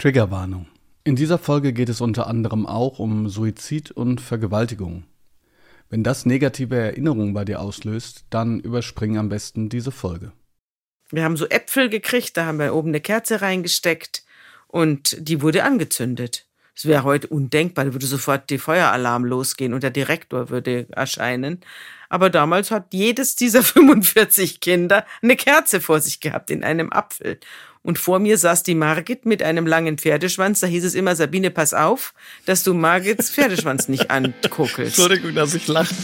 Triggerwarnung. In dieser Folge geht es unter anderem auch um Suizid und Vergewaltigung. Wenn das negative Erinnerungen bei dir auslöst, dann überspring am besten diese Folge. Wir haben so Äpfel gekriegt, da haben wir oben eine Kerze reingesteckt und die wurde angezündet. Es wäre heute undenkbar, da würde sofort der Feueralarm losgehen und der Direktor würde erscheinen. Aber damals hat jedes dieser 45 Kinder eine Kerze vor sich gehabt in einem Apfel. Und vor mir saß die Margit mit einem langen Pferdeschwanz. Da hieß es immer, Sabine, pass auf, dass du Margits Pferdeschwanz nicht ankuckelst. Entschuldigung, dass ich lache.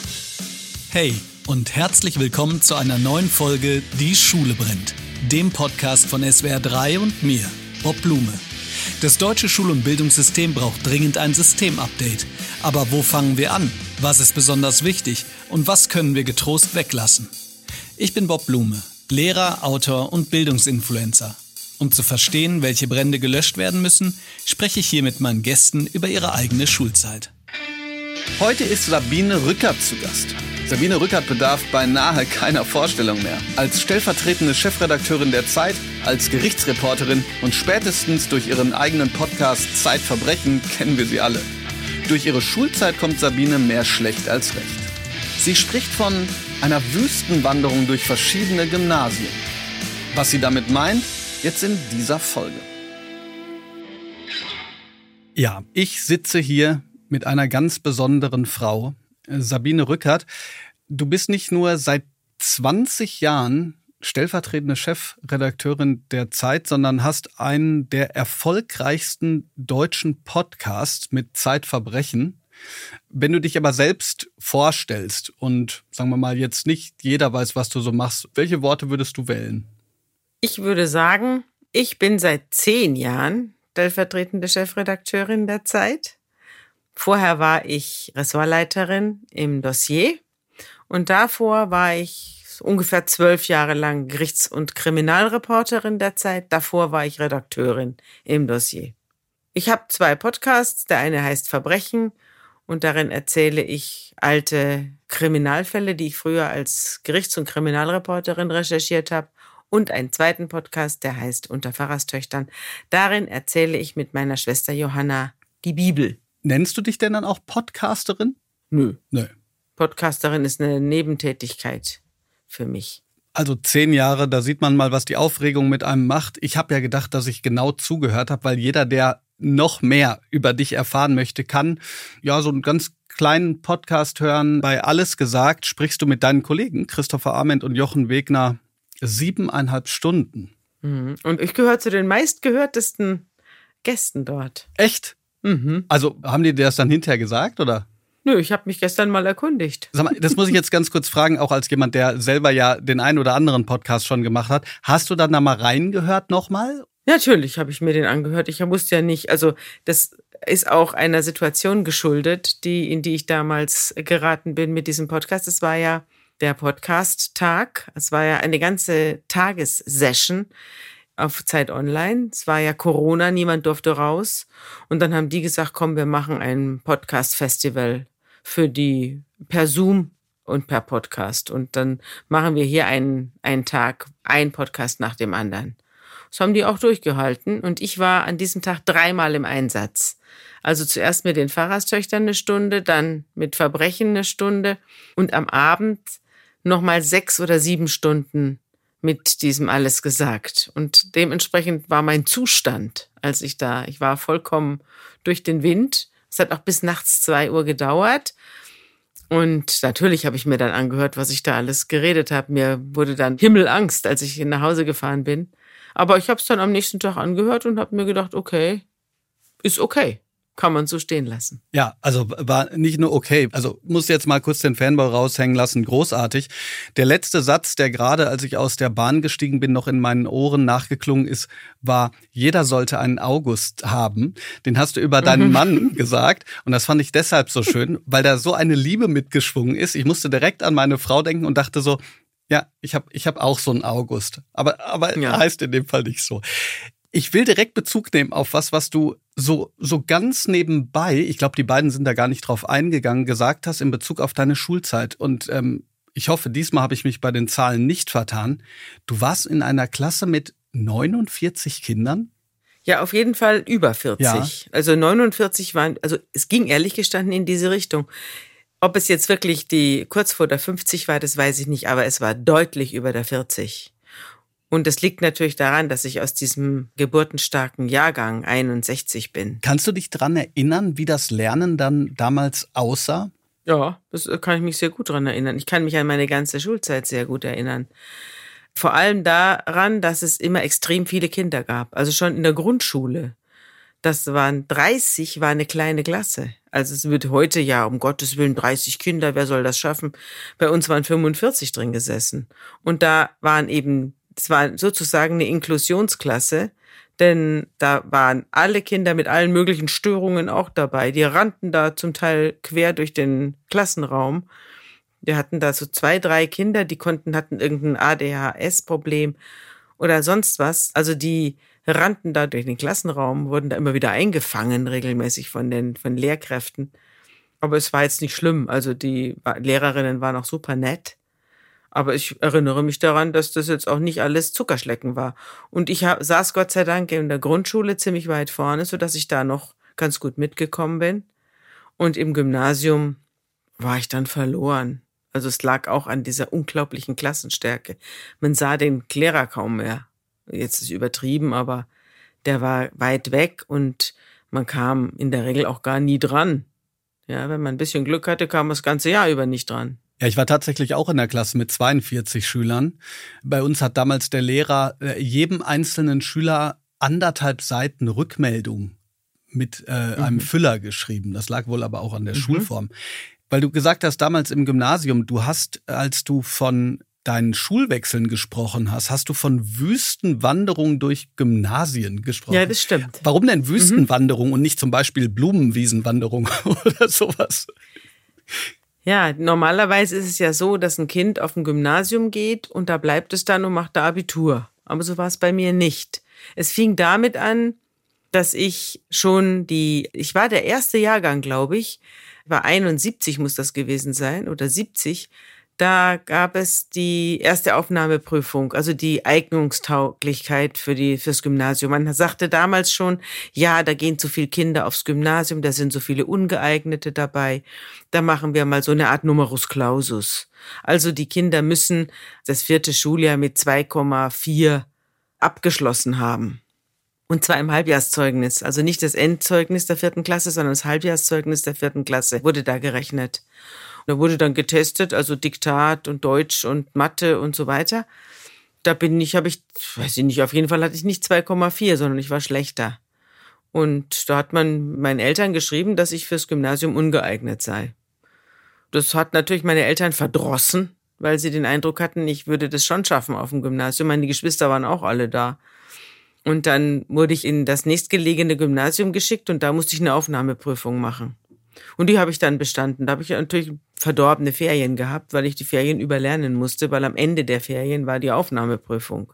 Hey und herzlich willkommen zu einer neuen Folge Die Schule brennt, dem Podcast von SWR 3 und mir, Bob Blume. Das deutsche Schul- und Bildungssystem braucht dringend ein Systemupdate. Aber wo fangen wir an? Was ist besonders wichtig? Und was können wir getrost weglassen? Ich bin Bob Blume, Lehrer, Autor und Bildungsinfluencer. Um zu verstehen, welche Brände gelöscht werden müssen, spreche ich hier mit meinen Gästen über ihre eigene Schulzeit. Heute ist Sabine Rückert zu Gast. Sabine Rückert bedarf beinahe keiner Vorstellung mehr. Als stellvertretende Chefredakteurin der Zeit, als Gerichtsreporterin und spätestens durch ihren eigenen Podcast Zeitverbrechen kennen wir sie alle. Durch ihre Schulzeit kommt Sabine mehr schlecht als recht. Sie spricht von einer Wüstenwanderung durch verschiedene Gymnasien. Was sie damit meint, Jetzt in dieser Folge. Ja, ich sitze hier mit einer ganz besonderen Frau, äh, Sabine Rückert. Du bist nicht nur seit 20 Jahren stellvertretende Chefredakteurin der Zeit, sondern hast einen der erfolgreichsten deutschen Podcasts mit Zeitverbrechen. Wenn du dich aber selbst vorstellst und sagen wir mal jetzt nicht jeder weiß, was du so machst, welche Worte würdest du wählen? Ich würde sagen, ich bin seit zehn Jahren stellvertretende Chefredakteurin der Zeit. Vorher war ich Ressortleiterin im Dossier und davor war ich ungefähr zwölf Jahre lang Gerichts- und Kriminalreporterin der Zeit. Davor war ich Redakteurin im Dossier. Ich habe zwei Podcasts. Der eine heißt Verbrechen und darin erzähle ich alte Kriminalfälle, die ich früher als Gerichts- und Kriminalreporterin recherchiert habe und einen zweiten Podcast, der heißt Unter Pfarrerstöchtern. Darin erzähle ich mit meiner Schwester Johanna die Bibel. Nennst du dich denn dann auch Podcasterin? Nö. Nö. Podcasterin ist eine Nebentätigkeit für mich. Also zehn Jahre, da sieht man mal, was die Aufregung mit einem macht. Ich habe ja gedacht, dass ich genau zugehört habe, weil jeder, der noch mehr über dich erfahren möchte, kann ja so einen ganz kleinen Podcast hören. Bei Alles gesagt sprichst du mit deinen Kollegen Christopher Arment und Jochen Wegner siebeneinhalb Stunden. Mhm. Und ich gehöre zu den meistgehörtesten Gästen dort. Echt? Mhm. Also haben die dir das dann hinterher gesagt oder? Nö, ich habe mich gestern mal erkundigt. Sag mal, das muss ich jetzt ganz kurz fragen, auch als jemand, der selber ja den einen oder anderen Podcast schon gemacht hat. Hast du dann da mal reingehört nochmal? Natürlich habe ich mir den angehört. Ich wusste ja nicht, also das ist auch einer Situation geschuldet, die, in die ich damals geraten bin mit diesem Podcast. Es war ja der Podcast-Tag. Es war ja eine ganze Tagessession auf Zeit Online. Es war ja Corona, niemand durfte raus. Und dann haben die gesagt, komm, wir machen ein Podcast-Festival für die per Zoom und per Podcast. Und dann machen wir hier einen, einen Tag, ein Podcast nach dem anderen. Das haben die auch durchgehalten. Und ich war an diesem Tag dreimal im Einsatz. Also zuerst mit den Pfarrerstöchtern eine Stunde, dann mit Verbrechen eine Stunde und am Abend nochmal sechs oder sieben Stunden mit diesem alles gesagt. Und dementsprechend war mein Zustand, als ich da, ich war vollkommen durch den Wind. Es hat auch bis nachts zwei Uhr gedauert. Und natürlich habe ich mir dann angehört, was ich da alles geredet habe. Mir wurde dann Himmelangst, als ich nach Hause gefahren bin. Aber ich habe es dann am nächsten Tag angehört und habe mir gedacht, okay, ist okay kann man so stehen lassen. Ja, also war nicht nur okay. Also muss jetzt mal kurz den Fanboy raushängen lassen. Großartig. Der letzte Satz, der gerade, als ich aus der Bahn gestiegen bin, noch in meinen Ohren nachgeklungen ist, war, jeder sollte einen August haben. Den hast du über deinen mhm. Mann gesagt. Und das fand ich deshalb so schön, weil da so eine Liebe mitgeschwungen ist. Ich musste direkt an meine Frau denken und dachte so, ja, ich habe ich hab auch so einen August. Aber, aber ja. heißt in dem Fall nicht so. Ich will direkt Bezug nehmen auf was, was du so, so ganz nebenbei, ich glaube, die beiden sind da gar nicht drauf eingegangen, gesagt hast in Bezug auf deine Schulzeit. Und ähm, ich hoffe, diesmal habe ich mich bei den Zahlen nicht vertan. Du warst in einer Klasse mit 49 Kindern? Ja, auf jeden Fall über 40. Ja. Also 49 waren, also es ging ehrlich gestanden in diese Richtung. Ob es jetzt wirklich die kurz vor der 50 war, das weiß ich nicht, aber es war deutlich über der 40. Und das liegt natürlich daran, dass ich aus diesem geburtenstarken Jahrgang 61 bin. Kannst du dich dran erinnern, wie das Lernen dann damals aussah? Ja, das kann ich mich sehr gut dran erinnern. Ich kann mich an meine ganze Schulzeit sehr gut erinnern. Vor allem daran, dass es immer extrem viele Kinder gab. Also schon in der Grundschule. Das waren 30, war eine kleine Klasse. Also es wird heute ja, um Gottes Willen, 30 Kinder, wer soll das schaffen? Bei uns waren 45 drin gesessen. Und da waren eben, es war sozusagen eine Inklusionsklasse, denn da waren alle Kinder mit allen möglichen Störungen auch dabei. Die rannten da zum Teil quer durch den Klassenraum wir hatten da so zwei, drei Kinder, die konnten, hatten irgendein ADHS-Problem oder sonst was. Also die rannten da durch den Klassenraum, wurden da immer wieder eingefangen, regelmäßig von den, von Lehrkräften. Aber es war jetzt nicht schlimm. Also die Lehrerinnen waren auch super nett. Aber ich erinnere mich daran, dass das jetzt auch nicht alles Zuckerschlecken war. Und ich saß Gott sei Dank in der Grundschule ziemlich weit vorne, so dass ich da noch ganz gut mitgekommen bin. Und im Gymnasium war ich dann verloren. Also es lag auch an dieser unglaublichen Klassenstärke. Man sah den Lehrer kaum mehr. Jetzt ist übertrieben, aber der war weit weg und man kam in der Regel auch gar nie dran. Ja, wenn man ein bisschen Glück hatte, kam man das ganze Jahr über nicht dran. Ja, ich war tatsächlich auch in der Klasse mit 42 Schülern. Bei uns hat damals der Lehrer äh, jedem einzelnen Schüler anderthalb Seiten Rückmeldung mit äh, einem mhm. Füller geschrieben. Das lag wohl aber auch an der mhm. Schulform. Weil du gesagt hast, damals im Gymnasium, du hast, als du von deinen Schulwechseln gesprochen hast, hast du von Wüstenwanderung durch Gymnasien gesprochen. Ja, das stimmt. Warum denn Wüstenwanderung mhm. und nicht zum Beispiel Blumenwiesenwanderung oder sowas? Ja, normalerweise ist es ja so, dass ein Kind auf ein Gymnasium geht und da bleibt es dann und macht da Abitur. Aber so war es bei mir nicht. Es fing damit an, dass ich schon die, ich war der erste Jahrgang, glaube ich, war 71 muss das gewesen sein oder 70, da gab es die erste Aufnahmeprüfung, also die Eignungstauglichkeit für die, fürs Gymnasium. Man sagte damals schon, ja, da gehen zu viele Kinder aufs Gymnasium, da sind so viele Ungeeignete dabei. Da machen wir mal so eine Art Numerus Clausus. Also die Kinder müssen das vierte Schuljahr mit 2,4 abgeschlossen haben. Und zwar im Halbjahrszeugnis. Also nicht das Endzeugnis der vierten Klasse, sondern das Halbjahrszeugnis der vierten Klasse wurde da gerechnet. Da wurde dann getestet, also Diktat und Deutsch und Mathe und so weiter. Da bin ich, habe ich, weiß ich nicht, auf jeden Fall hatte ich nicht 2,4, sondern ich war schlechter. Und da hat man meinen Eltern geschrieben, dass ich fürs Gymnasium ungeeignet sei. Das hat natürlich meine Eltern verdrossen, weil sie den Eindruck hatten, ich würde das schon schaffen auf dem Gymnasium. Meine Geschwister waren auch alle da. Und dann wurde ich in das nächstgelegene Gymnasium geschickt und da musste ich eine Aufnahmeprüfung machen. Und die habe ich dann bestanden. Da habe ich natürlich verdorbene Ferien gehabt, weil ich die Ferien überlernen musste, weil am Ende der Ferien war die Aufnahmeprüfung.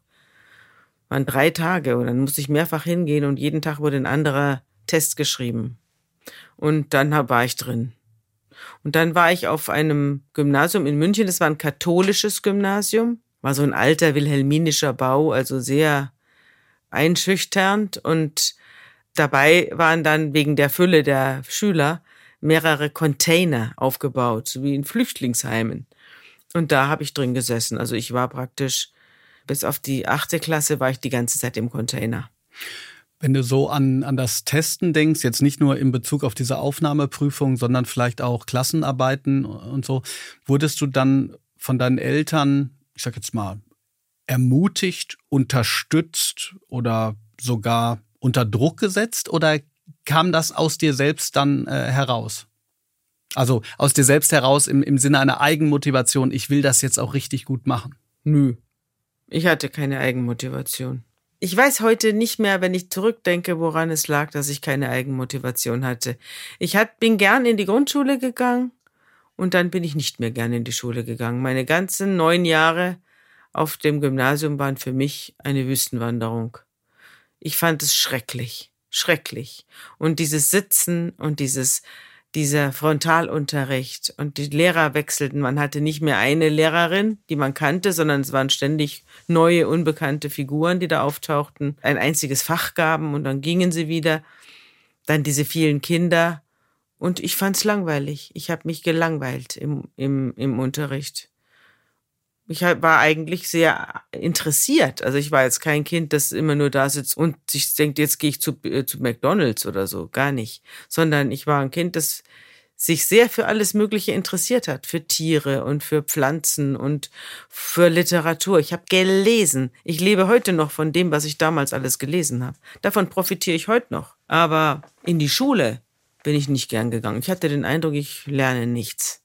Waren drei Tage und dann musste ich mehrfach hingehen und jeden Tag wurde ein anderer Test geschrieben. Und dann war ich drin. Und dann war ich auf einem Gymnasium in München, das war ein katholisches Gymnasium, war so ein alter wilhelminischer Bau, also sehr einschüchternd und dabei waren dann wegen der Fülle der Schüler mehrere Container aufgebaut, wie in Flüchtlingsheimen. Und da habe ich drin gesessen. Also ich war praktisch bis auf die achte Klasse war ich die ganze Zeit im Container. Wenn du so an, an das Testen denkst, jetzt nicht nur in Bezug auf diese Aufnahmeprüfung, sondern vielleicht auch Klassenarbeiten und so, wurdest du dann von deinen Eltern, ich sag jetzt mal, ermutigt, unterstützt oder sogar unter Druck gesetzt oder kam das aus dir selbst dann äh, heraus? Also aus dir selbst heraus im, im Sinne einer Eigenmotivation, ich will das jetzt auch richtig gut machen. Nö. Ich hatte keine Eigenmotivation. Ich weiß heute nicht mehr, wenn ich zurückdenke, woran es lag, dass ich keine Eigenmotivation hatte. Ich hat, bin gern in die Grundschule gegangen und dann bin ich nicht mehr gern in die Schule gegangen. Meine ganzen neun Jahre auf dem Gymnasium waren für mich eine Wüstenwanderung. Ich fand es schrecklich, schrecklich. Und dieses Sitzen und dieses dieser Frontalunterricht und die Lehrer wechselten. Man hatte nicht mehr eine Lehrerin, die man kannte, sondern es waren ständig neue, unbekannte Figuren, die da auftauchten, ein einziges Fach gaben und dann gingen sie wieder. Dann diese vielen Kinder. Und ich fand's langweilig. Ich habe mich gelangweilt im, im, im Unterricht. Ich war eigentlich sehr interessiert. Also ich war jetzt kein Kind, das immer nur da sitzt und sich denkt, jetzt gehe ich zu, äh, zu McDonald's oder so. Gar nicht. Sondern ich war ein Kind, das sich sehr für alles Mögliche interessiert hat. Für Tiere und für Pflanzen und für Literatur. Ich habe gelesen. Ich lebe heute noch von dem, was ich damals alles gelesen habe. Davon profitiere ich heute noch. Aber in die Schule bin ich nicht gern gegangen. Ich hatte den Eindruck, ich lerne nichts.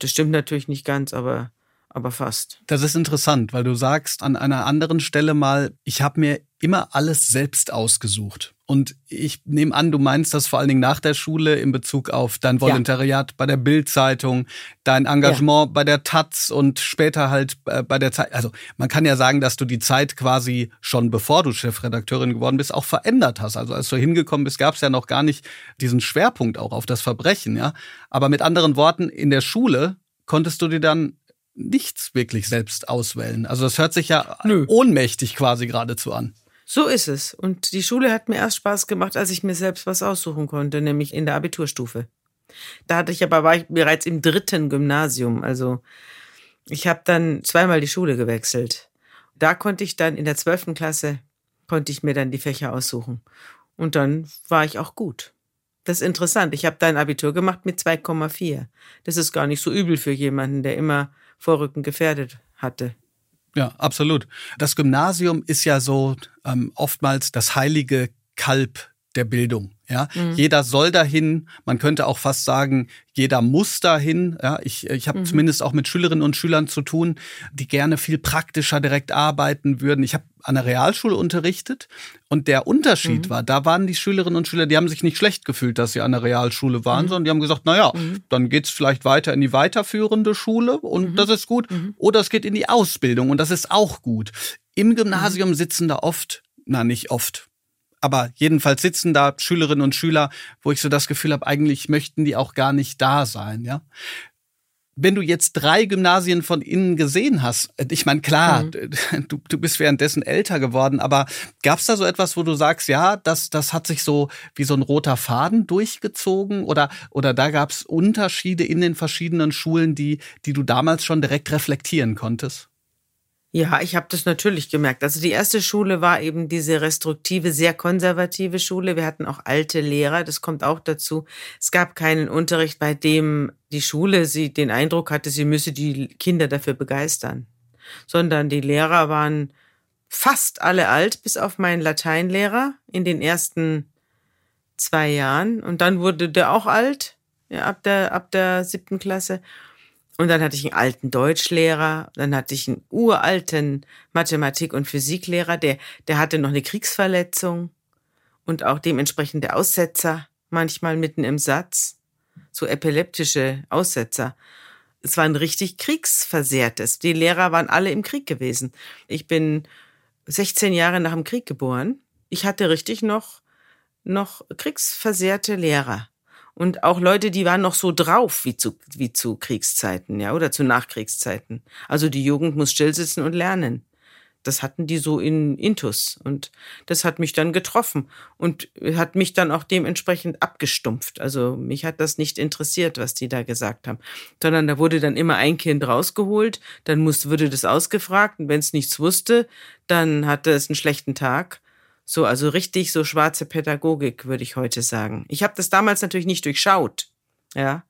Das stimmt natürlich nicht ganz, aber aber fast. Das ist interessant, weil du sagst an einer anderen Stelle mal, ich habe mir immer alles selbst ausgesucht. Und ich nehme an, du meinst das vor allen Dingen nach der Schule in Bezug auf dein Volontariat ja. bei der Bild-Zeitung, dein Engagement ja. bei der Taz und später halt äh, bei der Zeit. Also man kann ja sagen, dass du die Zeit quasi schon bevor du Chefredakteurin geworden bist, auch verändert hast. Also als du hingekommen bist, gab es ja noch gar nicht diesen Schwerpunkt auch auf das Verbrechen, ja. Aber mit anderen Worten, in der Schule konntest du dir dann nichts wirklich selbst auswählen. Also das hört sich ja Nö. ohnmächtig quasi geradezu an. So ist es. Und die Schule hat mir erst Spaß gemacht, als ich mir selbst was aussuchen konnte, nämlich in der Abiturstufe. Da hatte ich aber war ich bereits im dritten Gymnasium. Also ich habe dann zweimal die Schule gewechselt. Da konnte ich dann in der zwölften Klasse konnte ich mir dann die Fächer aussuchen. Und dann war ich auch gut. Das ist interessant. Ich habe da ein Abitur gemacht mit 2,4. Das ist gar nicht so übel für jemanden, der immer Vorrücken gefährdet hatte. Ja, absolut. Das Gymnasium ist ja so ähm, oftmals das heilige Kalb der Bildung. Ja, mhm. jeder soll dahin. Man könnte auch fast sagen, jeder muss dahin. Ja, ich, ich habe mhm. zumindest auch mit Schülerinnen und Schülern zu tun, die gerne viel praktischer direkt arbeiten würden. Ich habe an der Realschule unterrichtet und der Unterschied mhm. war, da waren die Schülerinnen und Schüler, die haben sich nicht schlecht gefühlt, dass sie an der Realschule waren, mhm. sondern die haben gesagt, na ja, mhm. dann geht's vielleicht weiter in die weiterführende Schule und mhm. das ist gut. Oder es geht in die Ausbildung und das ist auch gut. Im Gymnasium sitzen da oft, na nicht oft, aber jedenfalls sitzen da Schülerinnen und Schüler, wo ich so das Gefühl habe, eigentlich möchten die auch gar nicht da sein, ja. Wenn du jetzt drei Gymnasien von innen gesehen hast, äh, ich meine, klar, mhm. du, du bist währenddessen älter geworden, aber gab es da so etwas, wo du sagst, ja, das, das hat sich so wie so ein roter Faden durchgezogen oder, oder da gab es Unterschiede in den verschiedenen Schulen, die, die du damals schon direkt reflektieren konntest? Ja, ich habe das natürlich gemerkt. Also die erste Schule war eben diese restriktive, sehr konservative Schule. Wir hatten auch alte Lehrer, das kommt auch dazu. Es gab keinen Unterricht, bei dem die Schule sie den Eindruck hatte, sie müsse die Kinder dafür begeistern, sondern die Lehrer waren fast alle alt, bis auf meinen Lateinlehrer in den ersten zwei Jahren. Und dann wurde der auch alt, ja, ab der, ab der siebten Klasse. Und dann hatte ich einen alten Deutschlehrer, dann hatte ich einen uralten Mathematik- und Physiklehrer, der, der hatte noch eine Kriegsverletzung und auch dementsprechende Aussetzer, manchmal mitten im Satz, so epileptische Aussetzer. Es war ein richtig kriegsversehrtes. Die Lehrer waren alle im Krieg gewesen. Ich bin 16 Jahre nach dem Krieg geboren. Ich hatte richtig noch, noch kriegsversehrte Lehrer und auch Leute, die waren noch so drauf wie zu, wie zu Kriegszeiten, ja, oder zu Nachkriegszeiten. Also die Jugend muss stillsitzen und lernen. Das hatten die so in Intus und das hat mich dann getroffen und hat mich dann auch dementsprechend abgestumpft. Also mich hat das nicht interessiert, was die da gesagt haben, sondern da wurde dann immer ein Kind rausgeholt, dann muss, wurde das ausgefragt und wenn es nichts wusste, dann hatte es einen schlechten Tag so, also richtig so schwarze Pädagogik, würde ich heute sagen. Ich habe das damals natürlich nicht durchschaut, ja,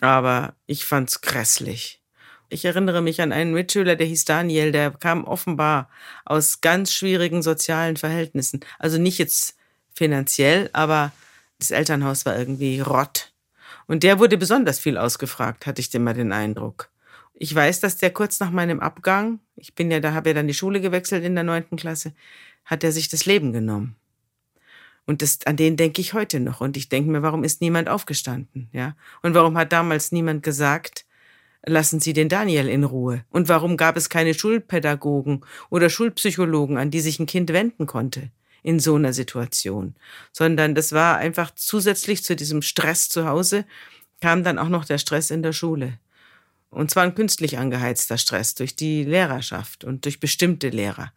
aber ich fand's grässlich. Ich erinnere mich an einen Mitschüler, der hieß Daniel, der kam offenbar aus ganz schwierigen sozialen Verhältnissen. Also nicht jetzt finanziell, aber das Elternhaus war irgendwie Rott. Und der wurde besonders viel ausgefragt, hatte ich immer den Eindruck. Ich weiß, dass der kurz nach meinem Abgang, ich bin ja, da habe ja dann die Schule gewechselt in der neunten Klasse, hat er sich das Leben genommen. Und das, an den denke ich heute noch. Und ich denke mir, warum ist niemand aufgestanden? Ja? Und warum hat damals niemand gesagt, lassen Sie den Daniel in Ruhe? Und warum gab es keine Schulpädagogen oder Schulpsychologen, an die sich ein Kind wenden konnte? in so einer Situation, sondern das war einfach zusätzlich zu diesem Stress zu Hause kam dann auch noch der Stress in der Schule. Und zwar ein künstlich angeheizter Stress durch die Lehrerschaft und durch bestimmte Lehrer.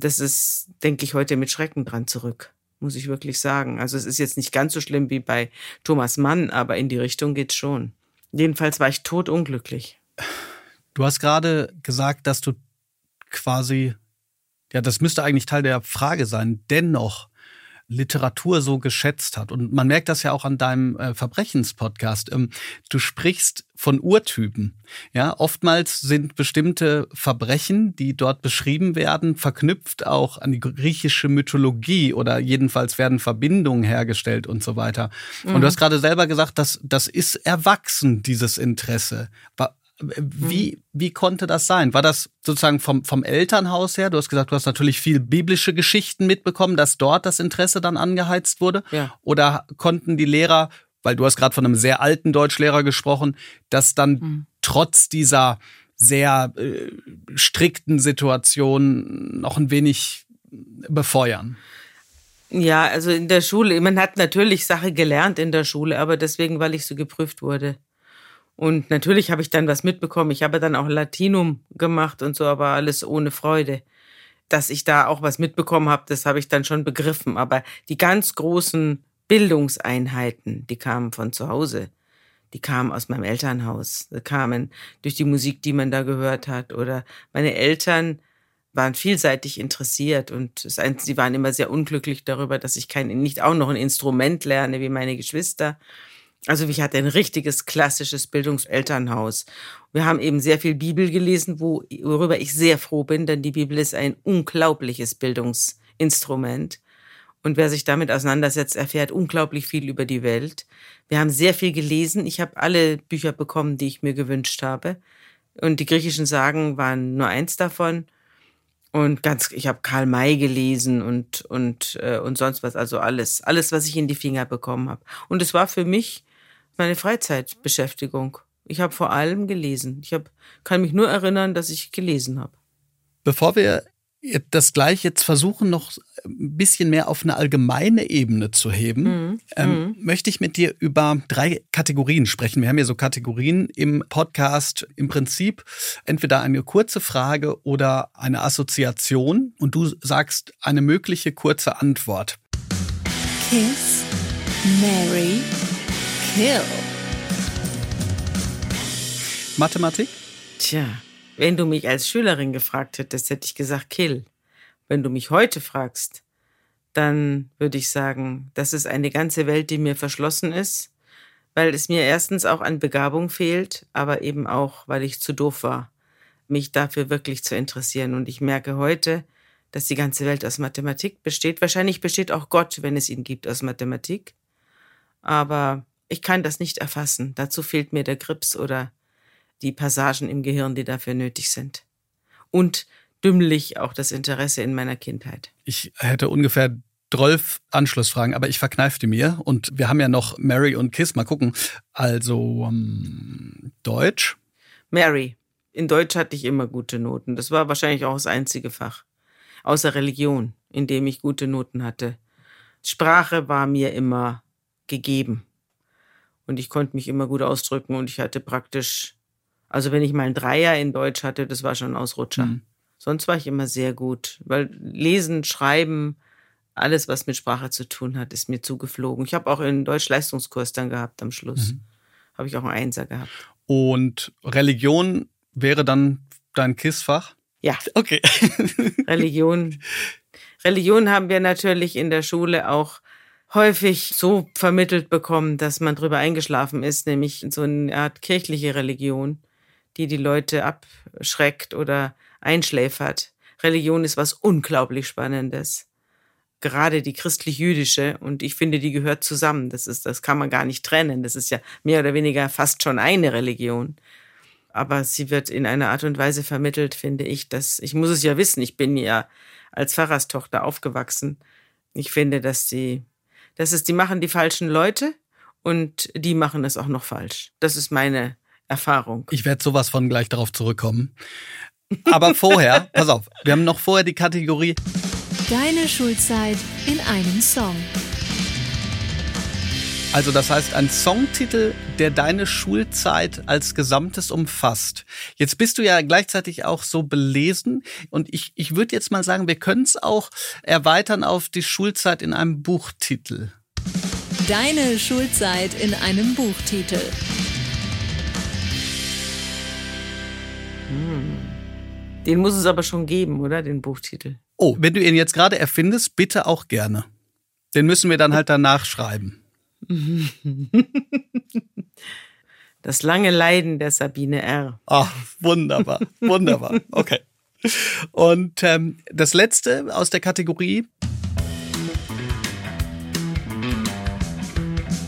Das ist, denke ich, heute mit Schrecken dran zurück, muss ich wirklich sagen. Also es ist jetzt nicht ganz so schlimm wie bei Thomas Mann, aber in die Richtung geht's schon. Jedenfalls war ich totunglücklich. Du hast gerade gesagt, dass du quasi, ja, das müsste eigentlich Teil der Frage sein, dennoch Literatur so geschätzt hat. Und man merkt das ja auch an deinem äh, Verbrechenspodcast. Ähm, du sprichst von Urtypen. Ja, oftmals sind bestimmte Verbrechen, die dort beschrieben werden, verknüpft auch an die griechische Mythologie oder jedenfalls werden Verbindungen hergestellt und so weiter. Mhm. Und du hast gerade selber gesagt, dass das ist erwachsen, dieses Interesse. Wie, mhm. wie konnte das sein? War das sozusagen vom, vom Elternhaus her? Du hast gesagt, du hast natürlich viel biblische Geschichten mitbekommen, dass dort das Interesse dann angeheizt wurde. Ja. Oder konnten die Lehrer, weil du hast gerade von einem sehr alten Deutschlehrer gesprochen, dass dann mhm. trotz dieser sehr äh, strikten Situation noch ein wenig befeuern? Ja, also in der Schule, man hat natürlich Sache gelernt in der Schule, aber deswegen, weil ich so geprüft wurde. Und natürlich habe ich dann was mitbekommen. Ich habe dann auch Latinum gemacht und so, aber alles ohne Freude. Dass ich da auch was mitbekommen habe, das habe ich dann schon begriffen. Aber die ganz großen Bildungseinheiten, die kamen von zu Hause. Die kamen aus meinem Elternhaus. Die kamen durch die Musik, die man da gehört hat. Oder meine Eltern waren vielseitig interessiert und sie waren immer sehr unglücklich darüber, dass ich kein, nicht auch noch ein Instrument lerne wie meine Geschwister. Also ich hatte ein richtiges klassisches Bildungselternhaus. Wir haben eben sehr viel Bibel gelesen, worüber ich sehr froh bin, denn die Bibel ist ein unglaubliches Bildungsinstrument. Und wer sich damit auseinandersetzt, erfährt unglaublich viel über die Welt. Wir haben sehr viel gelesen. Ich habe alle Bücher bekommen, die ich mir gewünscht habe. Und die griechischen Sagen waren nur eins davon. Und ganz, ich habe Karl May gelesen und und äh, und sonst was, also alles, alles, was ich in die Finger bekommen habe. Und es war für mich meine Freizeitbeschäftigung. Ich habe vor allem gelesen. Ich hab, kann mich nur erinnern, dass ich gelesen habe. Bevor wir das gleich jetzt versuchen, noch ein bisschen mehr auf eine allgemeine Ebene zu heben, mhm. Ähm, mhm. möchte ich mit dir über drei Kategorien sprechen. Wir haben hier so Kategorien im Podcast. Im Prinzip entweder eine kurze Frage oder eine Assoziation und du sagst eine mögliche kurze Antwort. Kiss, Mary, Kill. Mathematik? Tja, wenn du mich als Schülerin gefragt hättest, hätte ich gesagt Kill. Wenn du mich heute fragst, dann würde ich sagen, das ist eine ganze Welt, die mir verschlossen ist, weil es mir erstens auch an Begabung fehlt, aber eben auch, weil ich zu doof war, mich dafür wirklich zu interessieren. Und ich merke heute, dass die ganze Welt aus Mathematik besteht. Wahrscheinlich besteht auch Gott, wenn es ihn gibt, aus Mathematik. Aber ich kann das nicht erfassen. Dazu fehlt mir der Grips oder die Passagen im Gehirn, die dafür nötig sind. Und dümmlich auch das Interesse in meiner Kindheit. Ich hätte ungefähr 12 Anschlussfragen, aber ich verkneifte mir. Und wir haben ja noch Mary und Kiss. Mal gucken. Also ähm, Deutsch. Mary. In Deutsch hatte ich immer gute Noten. Das war wahrscheinlich auch das einzige Fach. Außer Religion, in dem ich gute Noten hatte. Sprache war mir immer gegeben. Und ich konnte mich immer gut ausdrücken und ich hatte praktisch, also wenn ich mal ein Dreier in Deutsch hatte, das war schon ein Ausrutscher. Mhm. Sonst war ich immer sehr gut, weil Lesen, Schreiben, alles, was mit Sprache zu tun hat, ist mir zugeflogen. Ich habe auch einen Deutsch-Leistungskurs dann gehabt am Schluss. Mhm. Habe ich auch einen Einser gehabt. Und Religion wäre dann dein KISS-Fach? Ja. Okay. Religion. Religion haben wir natürlich in der Schule auch häufig so vermittelt bekommen, dass man drüber eingeschlafen ist, nämlich so eine Art kirchliche Religion, die die Leute abschreckt oder einschläfert. Religion ist was unglaublich Spannendes. Gerade die christlich-jüdische und ich finde, die gehört zusammen. Das ist, das kann man gar nicht trennen. Das ist ja mehr oder weniger fast schon eine Religion. Aber sie wird in einer Art und Weise vermittelt, finde ich, dass, ich muss es ja wissen, ich bin ja als Pfarrerstochter aufgewachsen. Ich finde, dass sie das ist, die machen die falschen Leute und die machen es auch noch falsch. Das ist meine Erfahrung. Ich werde sowas von gleich darauf zurückkommen. Aber vorher, pass auf, wir haben noch vorher die Kategorie Deine Schulzeit in einem Song. Also das heißt ein Songtitel, der deine Schulzeit als Gesamtes umfasst. Jetzt bist du ja gleichzeitig auch so belesen und ich, ich würde jetzt mal sagen, wir können es auch erweitern auf die Schulzeit in einem Buchtitel. Deine Schulzeit in einem Buchtitel. Den muss es aber schon geben, oder? Den Buchtitel. Oh, wenn du ihn jetzt gerade erfindest, bitte auch gerne. Den müssen wir dann halt danach schreiben. Das lange Leiden der Sabine R. Ah, wunderbar, wunderbar. Okay. Und ähm, das letzte aus der Kategorie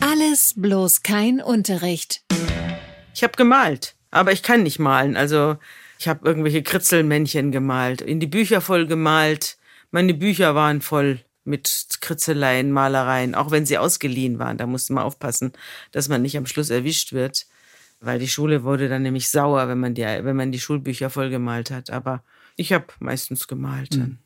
Alles bloß kein Unterricht. Ich habe gemalt, aber ich kann nicht malen. Also ich habe irgendwelche Kritzelmännchen gemalt, in die Bücher voll gemalt. Meine Bücher waren voll mit Kritzeleien, Malereien, auch wenn sie ausgeliehen waren. Da musste man aufpassen, dass man nicht am Schluss erwischt wird, weil die Schule wurde dann nämlich sauer, wenn man die, wenn man die Schulbücher vollgemalt hat. Aber ich habe meistens gemalt. Dann.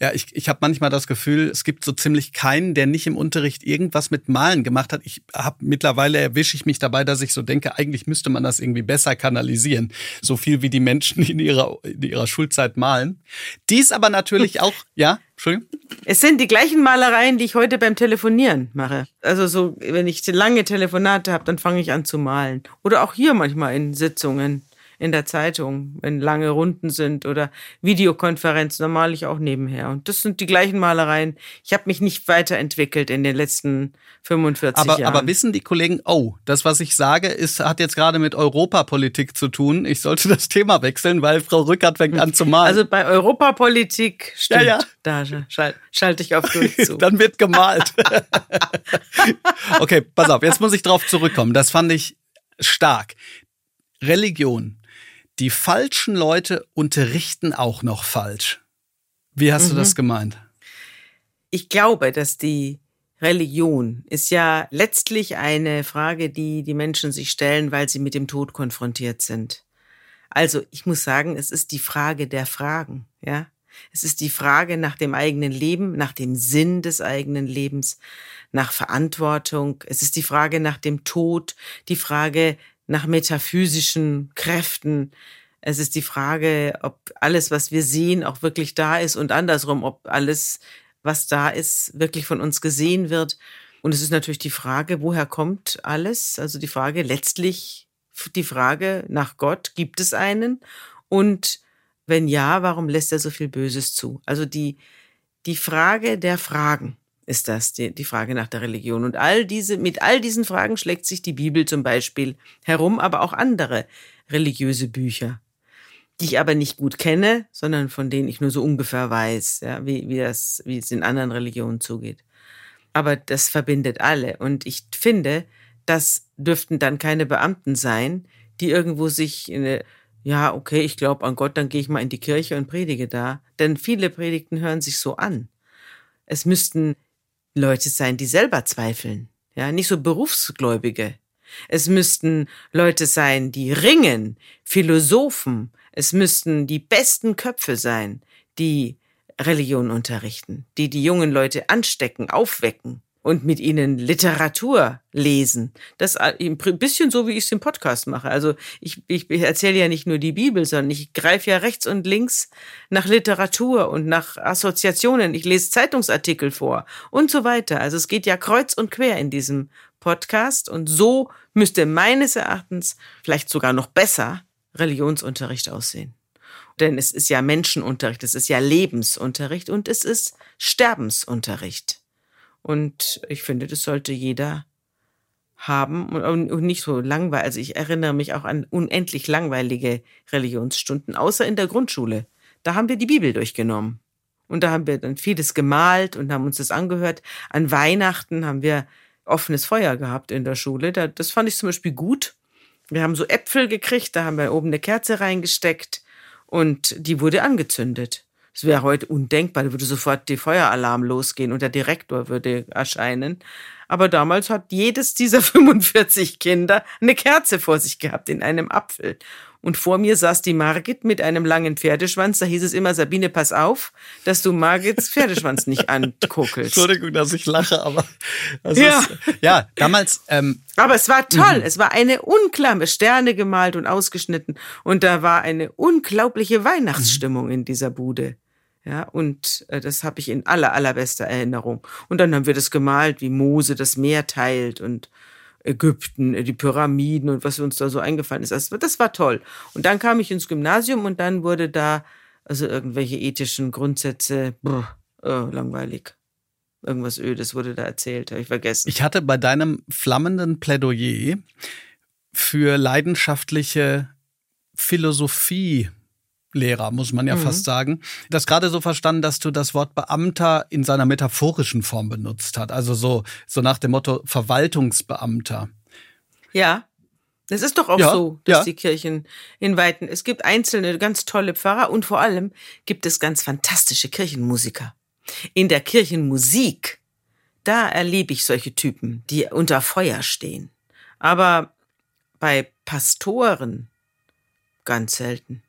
Ja, ich, ich habe manchmal das Gefühl, es gibt so ziemlich keinen, der nicht im Unterricht irgendwas mit Malen gemacht hat. Ich habe mittlerweile erwische ich mich dabei, dass ich so denke, eigentlich müsste man das irgendwie besser kanalisieren, so viel wie die Menschen in ihrer in ihrer Schulzeit malen. Dies aber natürlich auch, ja, Entschuldigung. Es sind die gleichen Malereien, die ich heute beim Telefonieren mache. Also so, wenn ich lange Telefonate habe, dann fange ich an zu malen. Oder auch hier manchmal in Sitzungen in der Zeitung, wenn lange Runden sind oder Videokonferenzen, dann male ich auch nebenher. Und das sind die gleichen Malereien. Ich habe mich nicht weiterentwickelt in den letzten 45 Aber, Jahren. aber wissen die Kollegen, oh, das, was ich sage, ist, hat jetzt gerade mit Europapolitik zu tun. Ich sollte das Thema wechseln, weil Frau Rückert fängt an zu malen. also bei Europapolitik stimmt. Ja, ja. Da schal- schalte ich auf durch zu. Dann wird gemalt. okay, pass auf, jetzt muss ich drauf zurückkommen. Das fand ich stark. Religion. Die falschen Leute unterrichten auch noch falsch. Wie hast du das gemeint? ich glaube, dass die Religion ist ja letztlich eine Frage, die die Menschen sich stellen, weil sie mit dem Tod konfrontiert sind. Also, ich muss sagen, es ist die Frage der Fragen, ja. Es ist die Frage nach dem eigenen Leben, nach dem Sinn des eigenen Lebens, nach Verantwortung. Es ist die Frage nach dem Tod, die Frage nach metaphysischen Kräften. Es ist die Frage, ob alles, was wir sehen, auch wirklich da ist und andersrum, ob alles, was da ist, wirklich von uns gesehen wird. Und es ist natürlich die Frage, woher kommt alles? Also die Frage letztlich, die Frage nach Gott, gibt es einen? Und wenn ja, warum lässt er so viel Böses zu? Also die, die Frage der Fragen ist das, die, die Frage nach der Religion. Und all diese, mit all diesen Fragen schlägt sich die Bibel zum Beispiel herum, aber auch andere religiöse Bücher, die ich aber nicht gut kenne, sondern von denen ich nur so ungefähr weiß, ja, wie, wie, das, wie es in anderen Religionen zugeht. Aber das verbindet alle. Und ich finde, das dürften dann keine Beamten sein, die irgendwo sich in eine, ja, okay, ich glaube an Gott, dann gehe ich mal in die Kirche und predige da. Denn viele Predigten hören sich so an. Es müssten Leute sein, die selber zweifeln. Ja, nicht so Berufsgläubige. Es müssten Leute sein, die ringen, Philosophen. Es müssten die besten Köpfe sein, die Religion unterrichten, die die jungen Leute anstecken, aufwecken und mit ihnen Literatur lesen. Das ein bisschen so, wie ich es im Podcast mache. Also ich, ich erzähle ja nicht nur die Bibel, sondern ich greife ja rechts und links nach Literatur und nach Assoziationen. Ich lese Zeitungsartikel vor und so weiter. Also es geht ja kreuz und quer in diesem Podcast und so müsste meines Erachtens vielleicht sogar noch besser Religionsunterricht aussehen. Denn es ist ja Menschenunterricht, es ist ja Lebensunterricht und es ist Sterbensunterricht. Und ich finde, das sollte jeder haben und, nicht so langweilig. Also ich erinnere mich auch an unendlich langweilige Religionsstunden, außer in der Grundschule. Da haben wir die Bibel durchgenommen. Und da haben wir dann vieles gemalt und haben uns das angehört. An Weihnachten haben wir offenes Feuer gehabt in der Schule. Da, das fand ich zum Beispiel gut. Wir haben so Äpfel gekriegt, da haben wir oben eine Kerze reingesteckt und die wurde angezündet. Es wäre heute undenkbar, da würde sofort die Feueralarm losgehen und der Direktor würde erscheinen. Aber damals hat jedes dieser 45 Kinder eine Kerze vor sich gehabt in einem Apfel. Und vor mir saß die Margit mit einem langen Pferdeschwanz. Da hieß es immer, Sabine, pass auf, dass du Margits Pferdeschwanz nicht ankuckelst. Entschuldigung, dass ich lache, aber ja. Ist, ja, damals. Ähm, aber es war toll. Mhm. Es war eine unglaubliche Sterne gemalt und ausgeschnitten. Und da war eine unglaubliche Weihnachtsstimmung mhm. in dieser Bude. Ja, und äh, das habe ich in aller, allerbester Erinnerung. Und dann haben wir das gemalt, wie Mose das Meer teilt und Ägypten, äh, die Pyramiden und was uns da so eingefallen ist. Das, das war toll. Und dann kam ich ins Gymnasium und dann wurde da also irgendwelche ethischen Grundsätze, brr, oh, langweilig. Irgendwas Ödes wurde da erzählt, habe ich vergessen. Ich hatte bei deinem flammenden Plädoyer für leidenschaftliche Philosophie Lehrer, muss man ja mhm. fast sagen. Das gerade so verstanden, dass du das Wort Beamter in seiner metaphorischen Form benutzt hast. Also so, so nach dem Motto Verwaltungsbeamter. Ja. Das ist doch auch ja, so, dass ja. die Kirchen in Weiten, es gibt einzelne ganz tolle Pfarrer und vor allem gibt es ganz fantastische Kirchenmusiker. In der Kirchenmusik, da erlebe ich solche Typen, die unter Feuer stehen. Aber bei Pastoren ganz selten.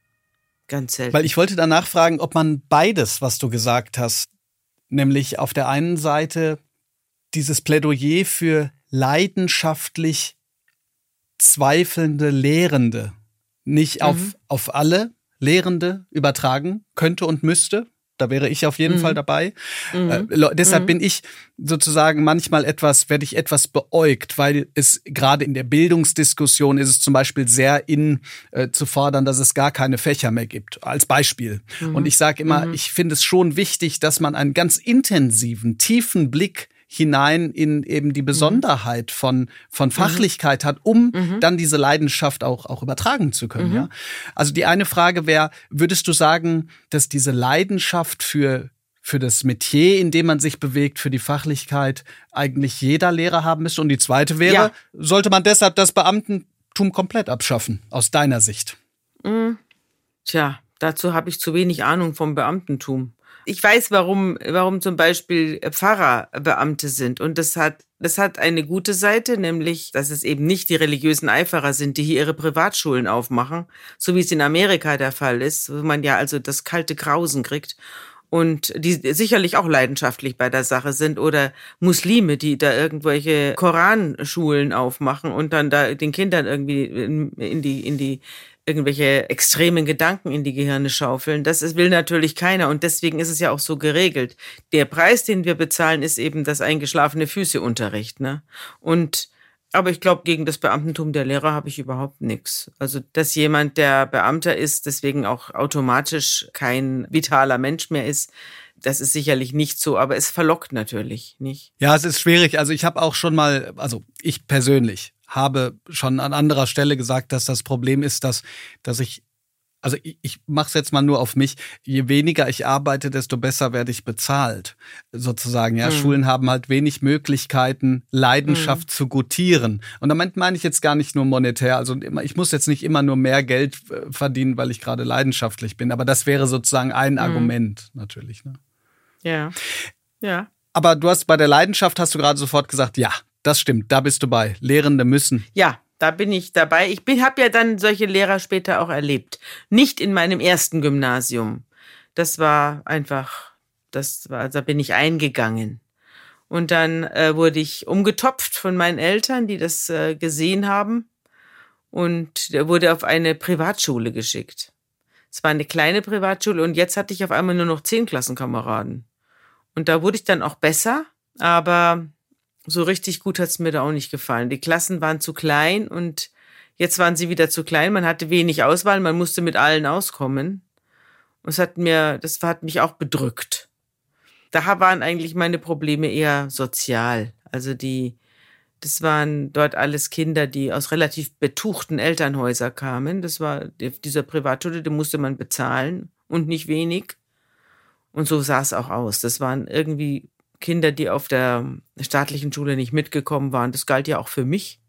Ganz selten. Weil ich wollte danach fragen, ob man beides, was du gesagt hast, nämlich auf der einen Seite dieses Plädoyer für leidenschaftlich zweifelnde Lehrende nicht mhm. auf, auf alle Lehrende übertragen könnte und müsste, da wäre ich auf jeden mhm. Fall dabei. Mhm. Äh, deshalb mhm. bin ich sozusagen manchmal etwas, werde ich etwas beäugt, weil es gerade in der Bildungsdiskussion ist es zum Beispiel sehr in äh, zu fordern, dass es gar keine Fächer mehr gibt, als Beispiel. Mhm. Und ich sage immer, mhm. ich finde es schon wichtig, dass man einen ganz intensiven, tiefen Blick hinein in eben die mhm. Besonderheit von, von mhm. Fachlichkeit hat, um mhm. dann diese Leidenschaft auch, auch übertragen zu können. Mhm. Ja? Also die eine Frage wäre, würdest du sagen, dass diese Leidenschaft für, für das Metier, in dem man sich bewegt, für die Fachlichkeit eigentlich jeder Lehrer haben müsste? Und die zweite wäre, ja. sollte man deshalb das Beamtentum komplett abschaffen, aus deiner Sicht? Mhm. Tja, dazu habe ich zu wenig Ahnung vom Beamtentum. Ich weiß, warum, warum zum Beispiel Pfarrer Beamte sind. Und das hat, das hat eine gute Seite, nämlich, dass es eben nicht die religiösen Eiferer sind, die hier ihre Privatschulen aufmachen, so wie es in Amerika der Fall ist, wo man ja also das kalte Grausen kriegt und die sicherlich auch leidenschaftlich bei der Sache sind oder Muslime, die da irgendwelche Koranschulen aufmachen und dann da den Kindern irgendwie in die in die irgendwelche extremen Gedanken in die Gehirne schaufeln. Das will natürlich keiner und deswegen ist es ja auch so geregelt. Der Preis, den wir bezahlen, ist eben das eingeschlafene Füßeunterricht. Ne? Und aber ich glaube, gegen das Beamtentum der Lehrer habe ich überhaupt nichts. Also, dass jemand, der Beamter ist, deswegen auch automatisch kein vitaler Mensch mehr ist, das ist sicherlich nicht so, aber es verlockt natürlich, nicht? Ja, es ist schwierig. Also ich habe auch schon mal, also ich persönlich habe schon an anderer Stelle gesagt, dass das Problem ist, dass, dass ich also ich, ich mache es jetzt mal nur auf mich, je weniger ich arbeite, desto besser werde ich bezahlt. Sozusagen, ja. Mhm. Schulen haben halt wenig Möglichkeiten, Leidenschaft mhm. zu gutieren. Und damit meine ich jetzt gar nicht nur monetär. Also ich muss jetzt nicht immer nur mehr Geld äh, verdienen, weil ich gerade leidenschaftlich bin. Aber das wäre sozusagen ein mhm. Argument natürlich. Ne? Ja. Ja. Aber du hast bei der Leidenschaft hast du gerade sofort gesagt, ja, das stimmt, da bist du bei. Lehrende müssen. Ja, da bin ich dabei. Ich habe ja dann solche Lehrer später auch erlebt. Nicht in meinem ersten Gymnasium. Das war einfach, das war, da bin ich eingegangen. Und dann äh, wurde ich umgetopft von meinen Eltern, die das äh, gesehen haben. Und wurde auf eine Privatschule geschickt. Es war eine kleine Privatschule und jetzt hatte ich auf einmal nur noch zehn Klassenkameraden. Und da wurde ich dann auch besser, aber so richtig gut hat's mir da auch nicht gefallen. Die Klassen waren zu klein und jetzt waren sie wieder zu klein. Man hatte wenig Auswahl, man musste mit allen auskommen. Und es hat mir, das hat mich auch bedrückt. Da waren eigentlich meine Probleme eher sozial. Also die, das waren dort alles Kinder, die aus relativ betuchten Elternhäusern kamen. Das war dieser Privatschule, den musste man bezahlen und nicht wenig. Und so sah es auch aus. Das waren irgendwie Kinder, die auf der staatlichen Schule nicht mitgekommen waren. Das galt ja auch für mich.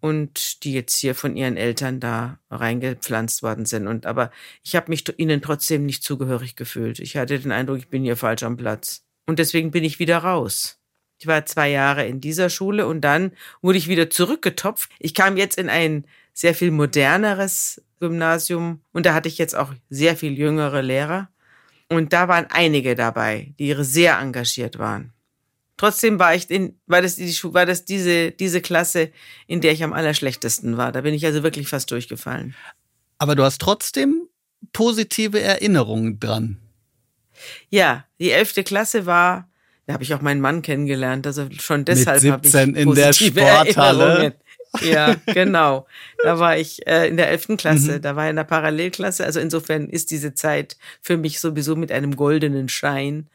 Und die jetzt hier von ihren Eltern da reingepflanzt worden sind. Und aber ich habe mich ihnen trotzdem nicht zugehörig gefühlt. Ich hatte den Eindruck, ich bin hier falsch am Platz. Und deswegen bin ich wieder raus. Ich war zwei Jahre in dieser Schule und dann wurde ich wieder zurückgetopft. Ich kam jetzt in ein sehr viel moderneres Gymnasium und da hatte ich jetzt auch sehr viel jüngere Lehrer. Und da waren einige dabei, die sehr engagiert waren. Trotzdem war ich in, war das, die, war das diese, diese Klasse, in der ich am allerschlechtesten war. Da bin ich also wirklich fast durchgefallen. Aber du hast trotzdem positive Erinnerungen dran. Ja, die elfte Klasse war, da habe ich auch meinen Mann kennengelernt. Also schon deshalb habe ich in der Sporthalle. Ja, genau. Da war ich äh, in der elften Klasse, mhm. da war ich in der Parallelklasse. Also insofern ist diese Zeit für mich sowieso mit einem goldenen Schein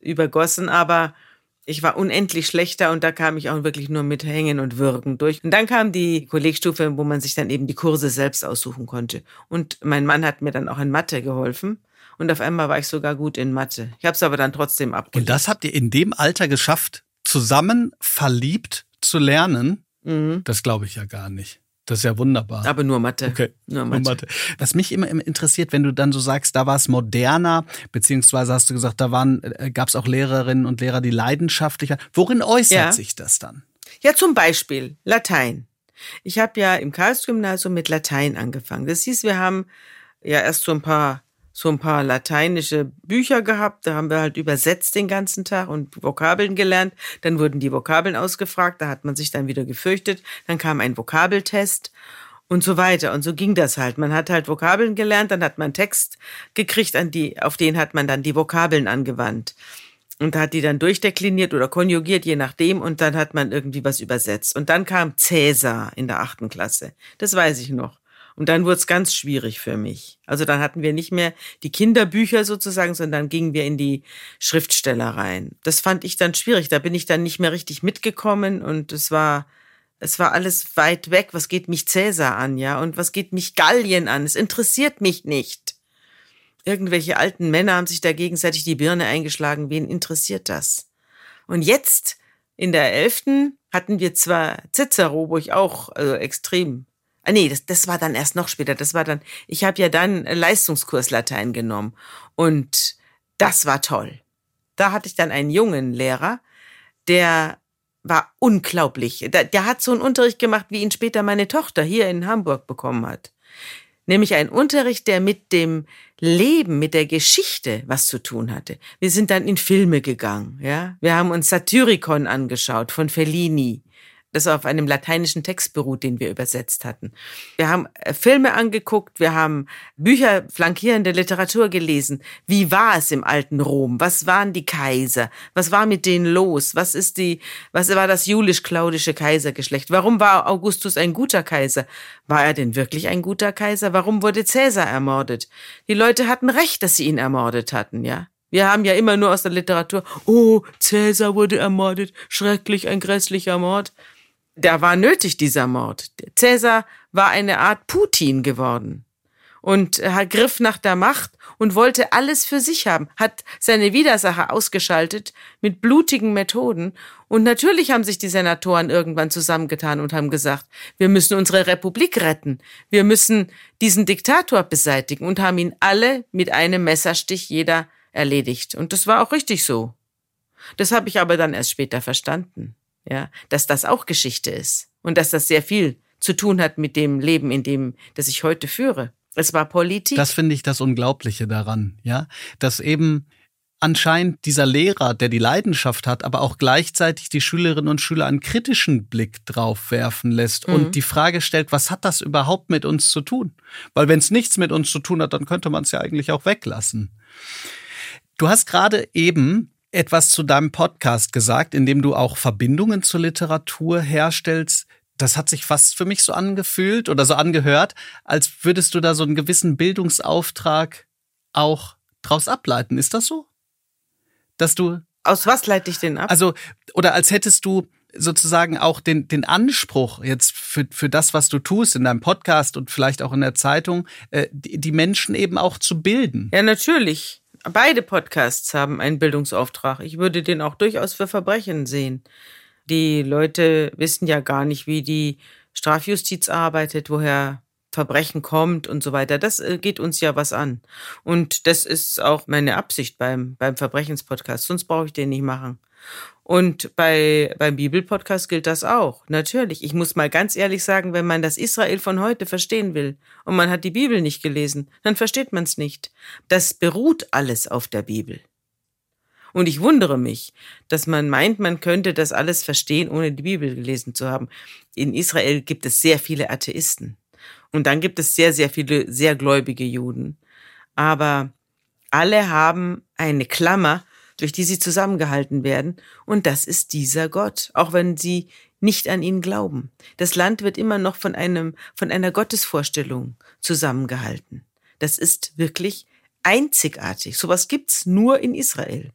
übergossen. Aber ich war unendlich schlechter und da kam ich auch wirklich nur mit Hängen und Würgen durch. Und dann kam die Kollegstufe, wo man sich dann eben die Kurse selbst aussuchen konnte. Und mein Mann hat mir dann auch in Mathe geholfen. Und auf einmal war ich sogar gut in Mathe. Ich habe es aber dann trotzdem abgelehnt. Und das habt ihr in dem Alter geschafft, zusammen verliebt zu lernen? Mhm. Das glaube ich ja gar nicht. Das ist ja wunderbar. Aber nur Mathe. Okay. Nur Mathe. Nur Mathe. Was mich immer interessiert, wenn du dann so sagst, da war es moderner, beziehungsweise hast du gesagt, da waren, äh, gab es auch Lehrerinnen und Lehrer, die leidenschaftlicher. Worin äußert ja. sich das dann? Ja, zum Beispiel Latein. Ich habe ja im Karlsgymnasium mit Latein angefangen. Das hieß, wir haben ja erst so ein paar so ein paar lateinische Bücher gehabt. Da haben wir halt übersetzt den ganzen Tag und Vokabeln gelernt. Dann wurden die Vokabeln ausgefragt. Da hat man sich dann wieder gefürchtet. Dann kam ein Vokabeltest und so weiter. Und so ging das halt. Man hat halt Vokabeln gelernt, dann hat man Text gekriegt, an die, auf den hat man dann die Vokabeln angewandt. Und hat die dann durchdekliniert oder konjugiert, je nachdem, und dann hat man irgendwie was übersetzt. Und dann kam Cäsar in der achten Klasse. Das weiß ich noch. Und dann wurde es ganz schwierig für mich. Also dann hatten wir nicht mehr die Kinderbücher sozusagen, sondern dann gingen wir in die Schriftsteller rein. Das fand ich dann schwierig. Da bin ich dann nicht mehr richtig mitgekommen und es war, es war alles weit weg. Was geht mich Cäsar an, ja? Und was geht mich Gallien an? Es interessiert mich nicht. Irgendwelche alten Männer haben sich da gegenseitig die Birne eingeschlagen. Wen interessiert das? Und jetzt, in der Elften, hatten wir zwar Cicero, wo ich auch also extrem Ah, nee, das, das war dann erst noch später. Das war dann, ich habe ja dann Leistungskurs Latein genommen und das war toll. Da hatte ich dann einen jungen Lehrer, der war unglaublich. Der, der hat so einen Unterricht gemacht, wie ihn später meine Tochter hier in Hamburg bekommen hat. Nämlich ein Unterricht, der mit dem Leben, mit der Geschichte was zu tun hatte. Wir sind dann in Filme gegangen, ja. Wir haben uns Satyricon angeschaut von Fellini das auf einem lateinischen Text beruht, den wir übersetzt hatten. Wir haben äh, Filme angeguckt, wir haben Bücher, flankierende Literatur gelesen. Wie war es im alten Rom? Was waren die Kaiser? Was war mit denen los? Was ist die, was war das julisch-klaudische Kaisergeschlecht? Warum war Augustus ein guter Kaiser? War er denn wirklich ein guter Kaiser? Warum wurde Cäsar ermordet? Die Leute hatten recht, dass sie ihn ermordet hatten, ja? Wir haben ja immer nur aus der Literatur, oh, Cäsar wurde ermordet, schrecklich, ein grässlicher Mord da war nötig, dieser Mord. Cäsar war eine Art Putin geworden und er griff nach der Macht und wollte alles für sich haben, hat seine Widersacher ausgeschaltet mit blutigen Methoden. Und natürlich haben sich die Senatoren irgendwann zusammengetan und haben gesagt, wir müssen unsere Republik retten, wir müssen diesen Diktator beseitigen und haben ihn alle mit einem Messerstich jeder erledigt. Und das war auch richtig so. Das habe ich aber dann erst später verstanden ja, dass das auch Geschichte ist und dass das sehr viel zu tun hat mit dem Leben, in dem, das ich heute führe. Es war Politik. Das finde ich das Unglaubliche daran, ja, dass eben anscheinend dieser Lehrer, der die Leidenschaft hat, aber auch gleichzeitig die Schülerinnen und Schüler einen kritischen Blick drauf werfen lässt mhm. und die Frage stellt, was hat das überhaupt mit uns zu tun? Weil wenn es nichts mit uns zu tun hat, dann könnte man es ja eigentlich auch weglassen. Du hast gerade eben etwas zu deinem Podcast gesagt, in dem du auch Verbindungen zur Literatur herstellst. Das hat sich fast für mich so angefühlt oder so angehört, als würdest du da so einen gewissen Bildungsauftrag auch draus ableiten. Ist das so? Dass du. Aus was leite ich den ab? Also, oder als hättest du sozusagen auch den, den Anspruch jetzt für, für das, was du tust in deinem Podcast und vielleicht auch in der Zeitung, äh, die, die Menschen eben auch zu bilden. Ja, natürlich beide Podcasts haben einen Bildungsauftrag. Ich würde den auch durchaus für Verbrechen sehen. Die Leute wissen ja gar nicht, wie die Strafjustiz arbeitet, woher Verbrechen kommt und so weiter. Das äh, geht uns ja was an. Und das ist auch meine Absicht beim, beim Verbrechenspodcast. Sonst brauche ich den nicht machen. Und bei, beim Bibelpodcast gilt das auch. Natürlich. Ich muss mal ganz ehrlich sagen, wenn man das Israel von heute verstehen will und man hat die Bibel nicht gelesen, dann versteht man es nicht. Das beruht alles auf der Bibel. Und ich wundere mich, dass man meint, man könnte das alles verstehen, ohne die Bibel gelesen zu haben. In Israel gibt es sehr viele Atheisten. Und dann gibt es sehr, sehr viele sehr gläubige Juden. Aber alle haben eine Klammer, durch die sie zusammengehalten werden. Und das ist dieser Gott, auch wenn sie nicht an ihn glauben. Das Land wird immer noch von einem, von einer Gottesvorstellung zusammengehalten. Das ist wirklich einzigartig. Sowas gibt's nur in Israel.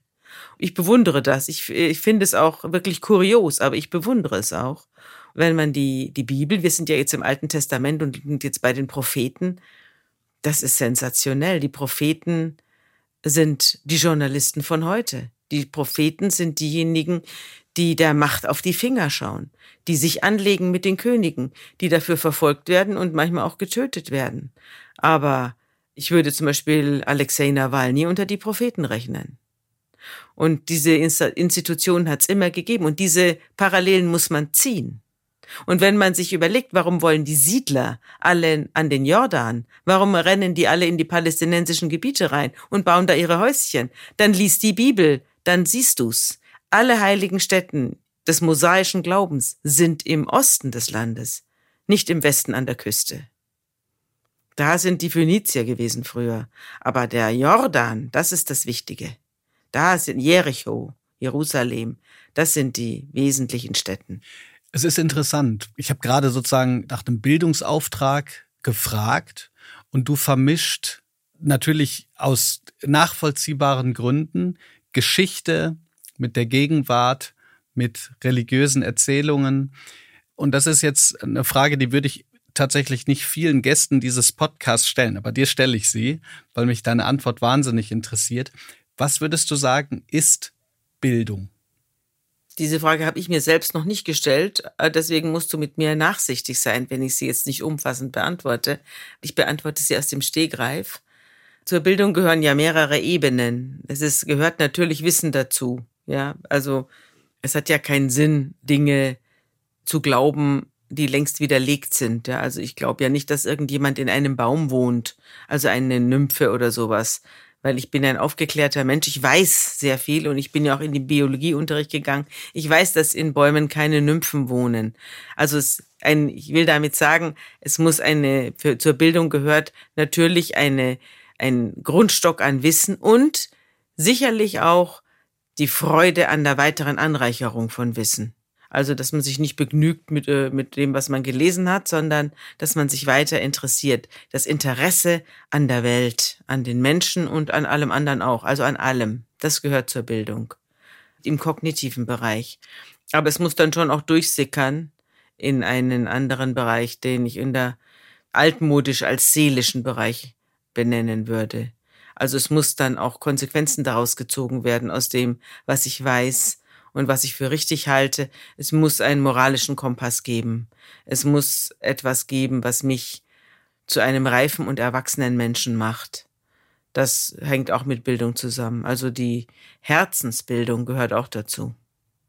Ich bewundere das. Ich, ich finde es auch wirklich kurios, aber ich bewundere es auch. Wenn man die, die Bibel, wir sind ja jetzt im Alten Testament und jetzt bei den Propheten, das ist sensationell. Die Propheten sind die Journalisten von heute. Die Propheten sind diejenigen, die der Macht auf die Finger schauen, die sich anlegen mit den Königen, die dafür verfolgt werden und manchmal auch getötet werden. Aber ich würde zum Beispiel Alexei Nawalny unter die Propheten rechnen. Und diese Institution hat es immer gegeben. Und diese Parallelen muss man ziehen. Und wenn man sich überlegt, warum wollen die Siedler alle an den Jordan, warum rennen die alle in die palästinensischen Gebiete rein und bauen da ihre Häuschen, dann liest die Bibel, dann siehst du's. Alle heiligen Stätten des mosaischen Glaubens sind im Osten des Landes, nicht im Westen an der Küste. Da sind die Phönizier gewesen früher, aber der Jordan, das ist das Wichtige. Da sind Jericho, Jerusalem, das sind die wesentlichen Städten. Es ist interessant. Ich habe gerade sozusagen nach dem Bildungsauftrag gefragt und du vermischt natürlich aus nachvollziehbaren Gründen Geschichte mit der Gegenwart, mit religiösen Erzählungen. Und das ist jetzt eine Frage, die würde ich tatsächlich nicht vielen Gästen dieses Podcasts stellen, aber dir stelle ich sie, weil mich deine Antwort wahnsinnig interessiert. Was würdest du sagen, ist Bildung? Diese Frage habe ich mir selbst noch nicht gestellt. Äh, deswegen musst du mit mir nachsichtig sein, wenn ich sie jetzt nicht umfassend beantworte. Ich beantworte sie aus dem Stehgreif. Zur Bildung gehören ja mehrere Ebenen. Es ist, gehört natürlich Wissen dazu. Ja, also es hat ja keinen Sinn, Dinge zu glauben, die längst widerlegt sind. Ja, also ich glaube ja nicht, dass irgendjemand in einem Baum wohnt, also eine Nymphe oder sowas weil ich bin ein aufgeklärter Mensch. Ich weiß sehr viel und ich bin ja auch in den Biologieunterricht gegangen. Ich weiß, dass in Bäumen keine Nymphen wohnen. Also es ein, ich will damit sagen, es muss eine, für, zur Bildung gehört natürlich eine, ein Grundstock an Wissen und sicherlich auch die Freude an der weiteren Anreicherung von Wissen. Also, dass man sich nicht begnügt mit, äh, mit dem, was man gelesen hat, sondern dass man sich weiter interessiert. Das Interesse an der Welt, an den Menschen und an allem anderen auch. Also an allem. Das gehört zur Bildung. Im kognitiven Bereich. Aber es muss dann schon auch durchsickern in einen anderen Bereich, den ich in der altmodisch als seelischen Bereich benennen würde. Also es muss dann auch Konsequenzen daraus gezogen werden aus dem, was ich weiß, und was ich für richtig halte. Es muss einen moralischen Kompass geben. Es muss etwas geben, was mich zu einem reifen und erwachsenen Menschen macht. Das hängt auch mit Bildung zusammen. Also die Herzensbildung gehört auch dazu.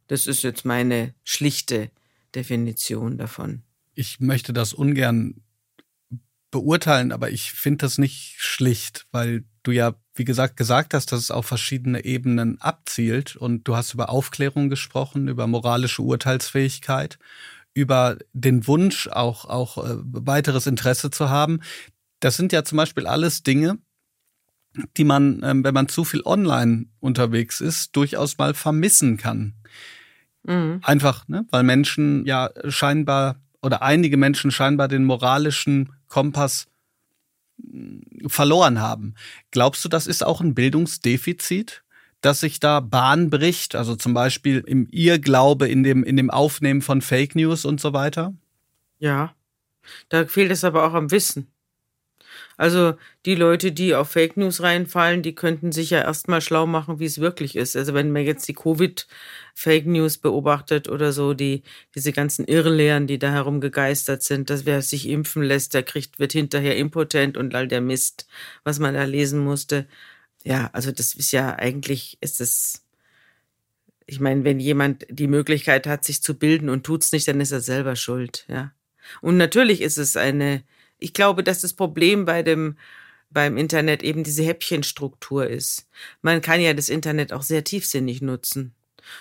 Das ist jetzt meine schlichte Definition davon. Ich möchte das ungern beurteilen, aber ich finde das nicht schlicht, weil du ja, wie gesagt, gesagt hast, dass es auf verschiedene Ebenen abzielt und du hast über Aufklärung gesprochen, über moralische Urteilsfähigkeit, über den Wunsch, auch, auch äh, weiteres Interesse zu haben. Das sind ja zum Beispiel alles Dinge, die man, ähm, wenn man zu viel online unterwegs ist, durchaus mal vermissen kann. Mhm. Einfach, ne? weil Menschen ja scheinbar oder einige Menschen scheinbar den moralischen Kompass verloren haben. Glaubst du, das ist auch ein Bildungsdefizit? dass sich da Bahn bricht, also zum Beispiel im Irrglaube, in dem, in dem Aufnehmen von Fake News und so weiter? Ja, da fehlt es aber auch am Wissen. Also die Leute, die auf Fake News reinfallen, die könnten sich ja erstmal schlau machen, wie es wirklich ist. Also wenn man jetzt die Covid-Fake News beobachtet oder so, die, diese ganzen Irrlehren, die da herumgegeistert sind, dass wer sich impfen lässt, der kriegt, wird hinterher impotent und all der Mist, was man da lesen musste. Ja, also das ist ja eigentlich, ist es, ich meine, wenn jemand die Möglichkeit hat, sich zu bilden und tut's nicht, dann ist er selber schuld, ja. Und natürlich ist es eine, ich glaube, dass das Problem bei dem, beim Internet eben diese Häppchenstruktur ist. Man kann ja das Internet auch sehr tiefsinnig nutzen.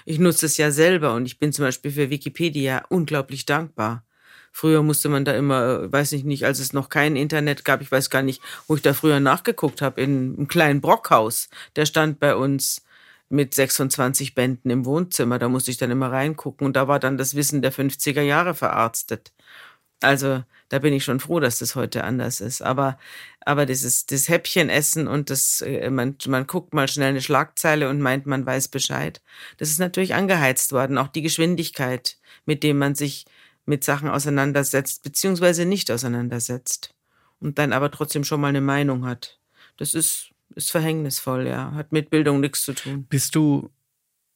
Ich nutze es ja selber und ich bin zum Beispiel für Wikipedia unglaublich dankbar. Früher musste man da immer, äh, weiß ich nicht, als es noch kein Internet gab, ich weiß gar nicht, wo ich da früher nachgeguckt habe, in einem kleinen Brockhaus. Der stand bei uns mit 26 Bänden im Wohnzimmer. Da musste ich dann immer reingucken und da war dann das Wissen der 50er Jahre verarztet. Also da bin ich schon froh, dass das heute anders ist. Aber, aber dieses, das Häppchenessen und das, äh, man, man guckt mal schnell eine Schlagzeile und meint, man weiß Bescheid. Das ist natürlich angeheizt worden. Auch die Geschwindigkeit, mit dem man sich mit Sachen auseinandersetzt, beziehungsweise nicht auseinandersetzt. Und dann aber trotzdem schon mal eine Meinung hat. Das ist, ist verhängnisvoll, ja. Hat mit Bildung nichts zu tun. Bist du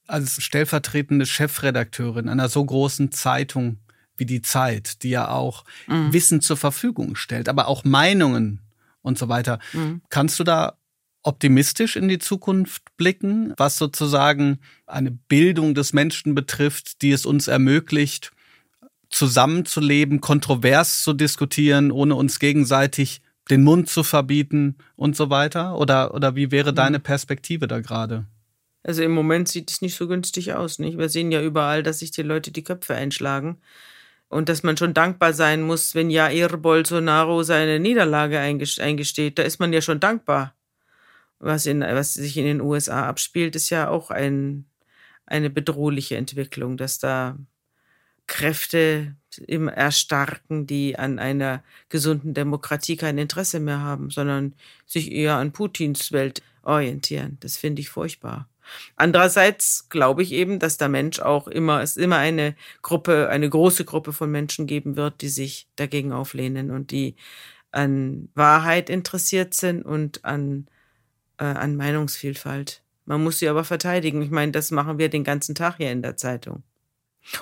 als stellvertretende Chefredakteurin einer so großen Zeitung wie die Zeit, die ja auch mhm. Wissen zur Verfügung stellt, aber auch Meinungen und so weiter. Mhm. Kannst du da optimistisch in die Zukunft blicken, was sozusagen eine Bildung des Menschen betrifft, die es uns ermöglicht, zusammenzuleben, kontrovers zu diskutieren, ohne uns gegenseitig den Mund zu verbieten und so weiter? Oder, oder wie wäre deine mhm. Perspektive da gerade? Also im Moment sieht es nicht so günstig aus, nicht? Wir sehen ja überall, dass sich die Leute die Köpfe einschlagen und dass man schon dankbar sein muss, wenn Jair Bolsonaro seine Niederlage eingesteht. Da ist man ja schon dankbar. Was, in, was sich in den USA abspielt, ist ja auch ein, eine bedrohliche Entwicklung, dass da Kräfte im erstarken, die an einer gesunden Demokratie kein Interesse mehr haben, sondern sich eher an Putins Welt orientieren. Das finde ich furchtbar. Andererseits glaube ich eben, dass der Mensch auch immer, es immer eine Gruppe, eine große Gruppe von Menschen geben wird, die sich dagegen auflehnen und die an Wahrheit interessiert sind und an, äh, an Meinungsvielfalt. Man muss sie aber verteidigen. Ich meine, das machen wir den ganzen Tag hier in der Zeitung.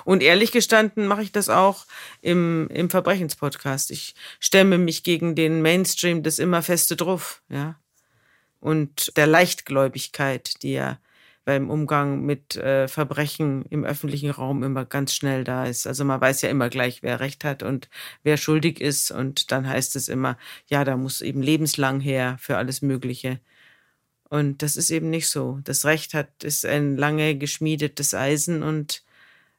Und ehrlich gestanden mache ich das auch im, im Verbrechenspodcast. Ich stemme mich gegen den Mainstream des immer feste drauf, ja. Und der Leichtgläubigkeit, die ja beim Umgang mit äh, Verbrechen im öffentlichen Raum immer ganz schnell da ist. Also man weiß ja immer gleich, wer Recht hat und wer schuldig ist. Und dann heißt es immer, ja, da muss eben lebenslang her für alles Mögliche. Und das ist eben nicht so. Das Recht hat, ist ein lange geschmiedetes Eisen und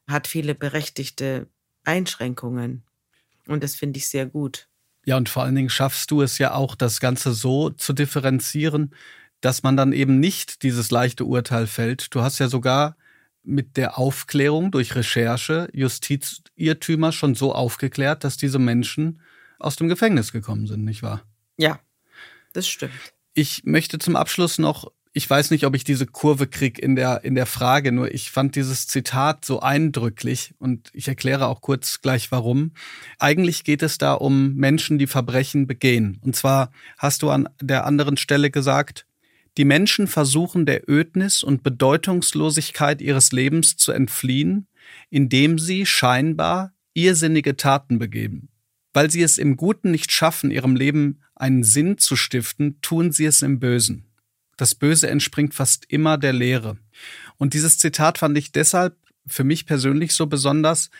hat viele berechtigte Einschränkungen. Und das finde ich sehr gut. Ja, und vor allen Dingen schaffst du es ja auch, das Ganze so zu differenzieren, dass man dann eben nicht dieses leichte Urteil fällt. Du hast ja sogar mit der Aufklärung durch Recherche Justizirrtümer schon so aufgeklärt, dass diese Menschen aus dem Gefängnis gekommen sind, nicht wahr? Ja, das stimmt. Ich möchte zum Abschluss noch, ich weiß nicht, ob ich diese Kurve krieg in der, in der Frage, nur ich fand dieses Zitat so eindrücklich und ich erkläre auch kurz gleich warum. Eigentlich geht es da um Menschen, die Verbrechen begehen. Und zwar hast du an der anderen Stelle gesagt, die Menschen versuchen der Ödnis und Bedeutungslosigkeit ihres Lebens zu entfliehen, indem sie scheinbar irrsinnige Taten begeben. Weil sie es im Guten nicht schaffen, ihrem Leben einen Sinn zu stiften, tun sie es im Bösen. Das Böse entspringt fast immer der Lehre. Und dieses Zitat fand ich deshalb für mich persönlich so besonders,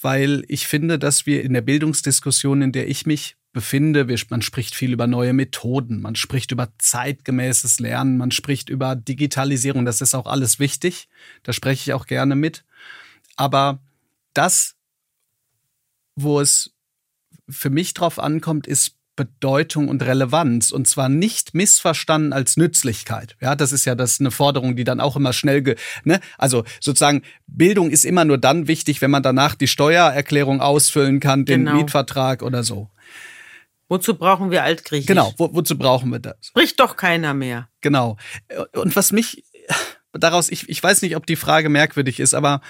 weil ich finde, dass wir in der Bildungsdiskussion, in der ich mich befinde. Man spricht viel über neue Methoden, man spricht über zeitgemäßes Lernen, man spricht über Digitalisierung. Das ist auch alles wichtig. Da spreche ich auch gerne mit. Aber das, wo es für mich drauf ankommt, ist Bedeutung und Relevanz und zwar nicht missverstanden als Nützlichkeit. Ja, das ist ja das eine Forderung, die dann auch immer schnell, ge, ne? Also sozusagen Bildung ist immer nur dann wichtig, wenn man danach die Steuererklärung ausfüllen kann, den genau. Mietvertrag oder so. Wozu brauchen wir Altgriechisch? Genau, wo, wozu brauchen wir das? Spricht doch keiner mehr. Genau. Und was mich daraus, ich, ich weiß nicht, ob die Frage merkwürdig ist, aber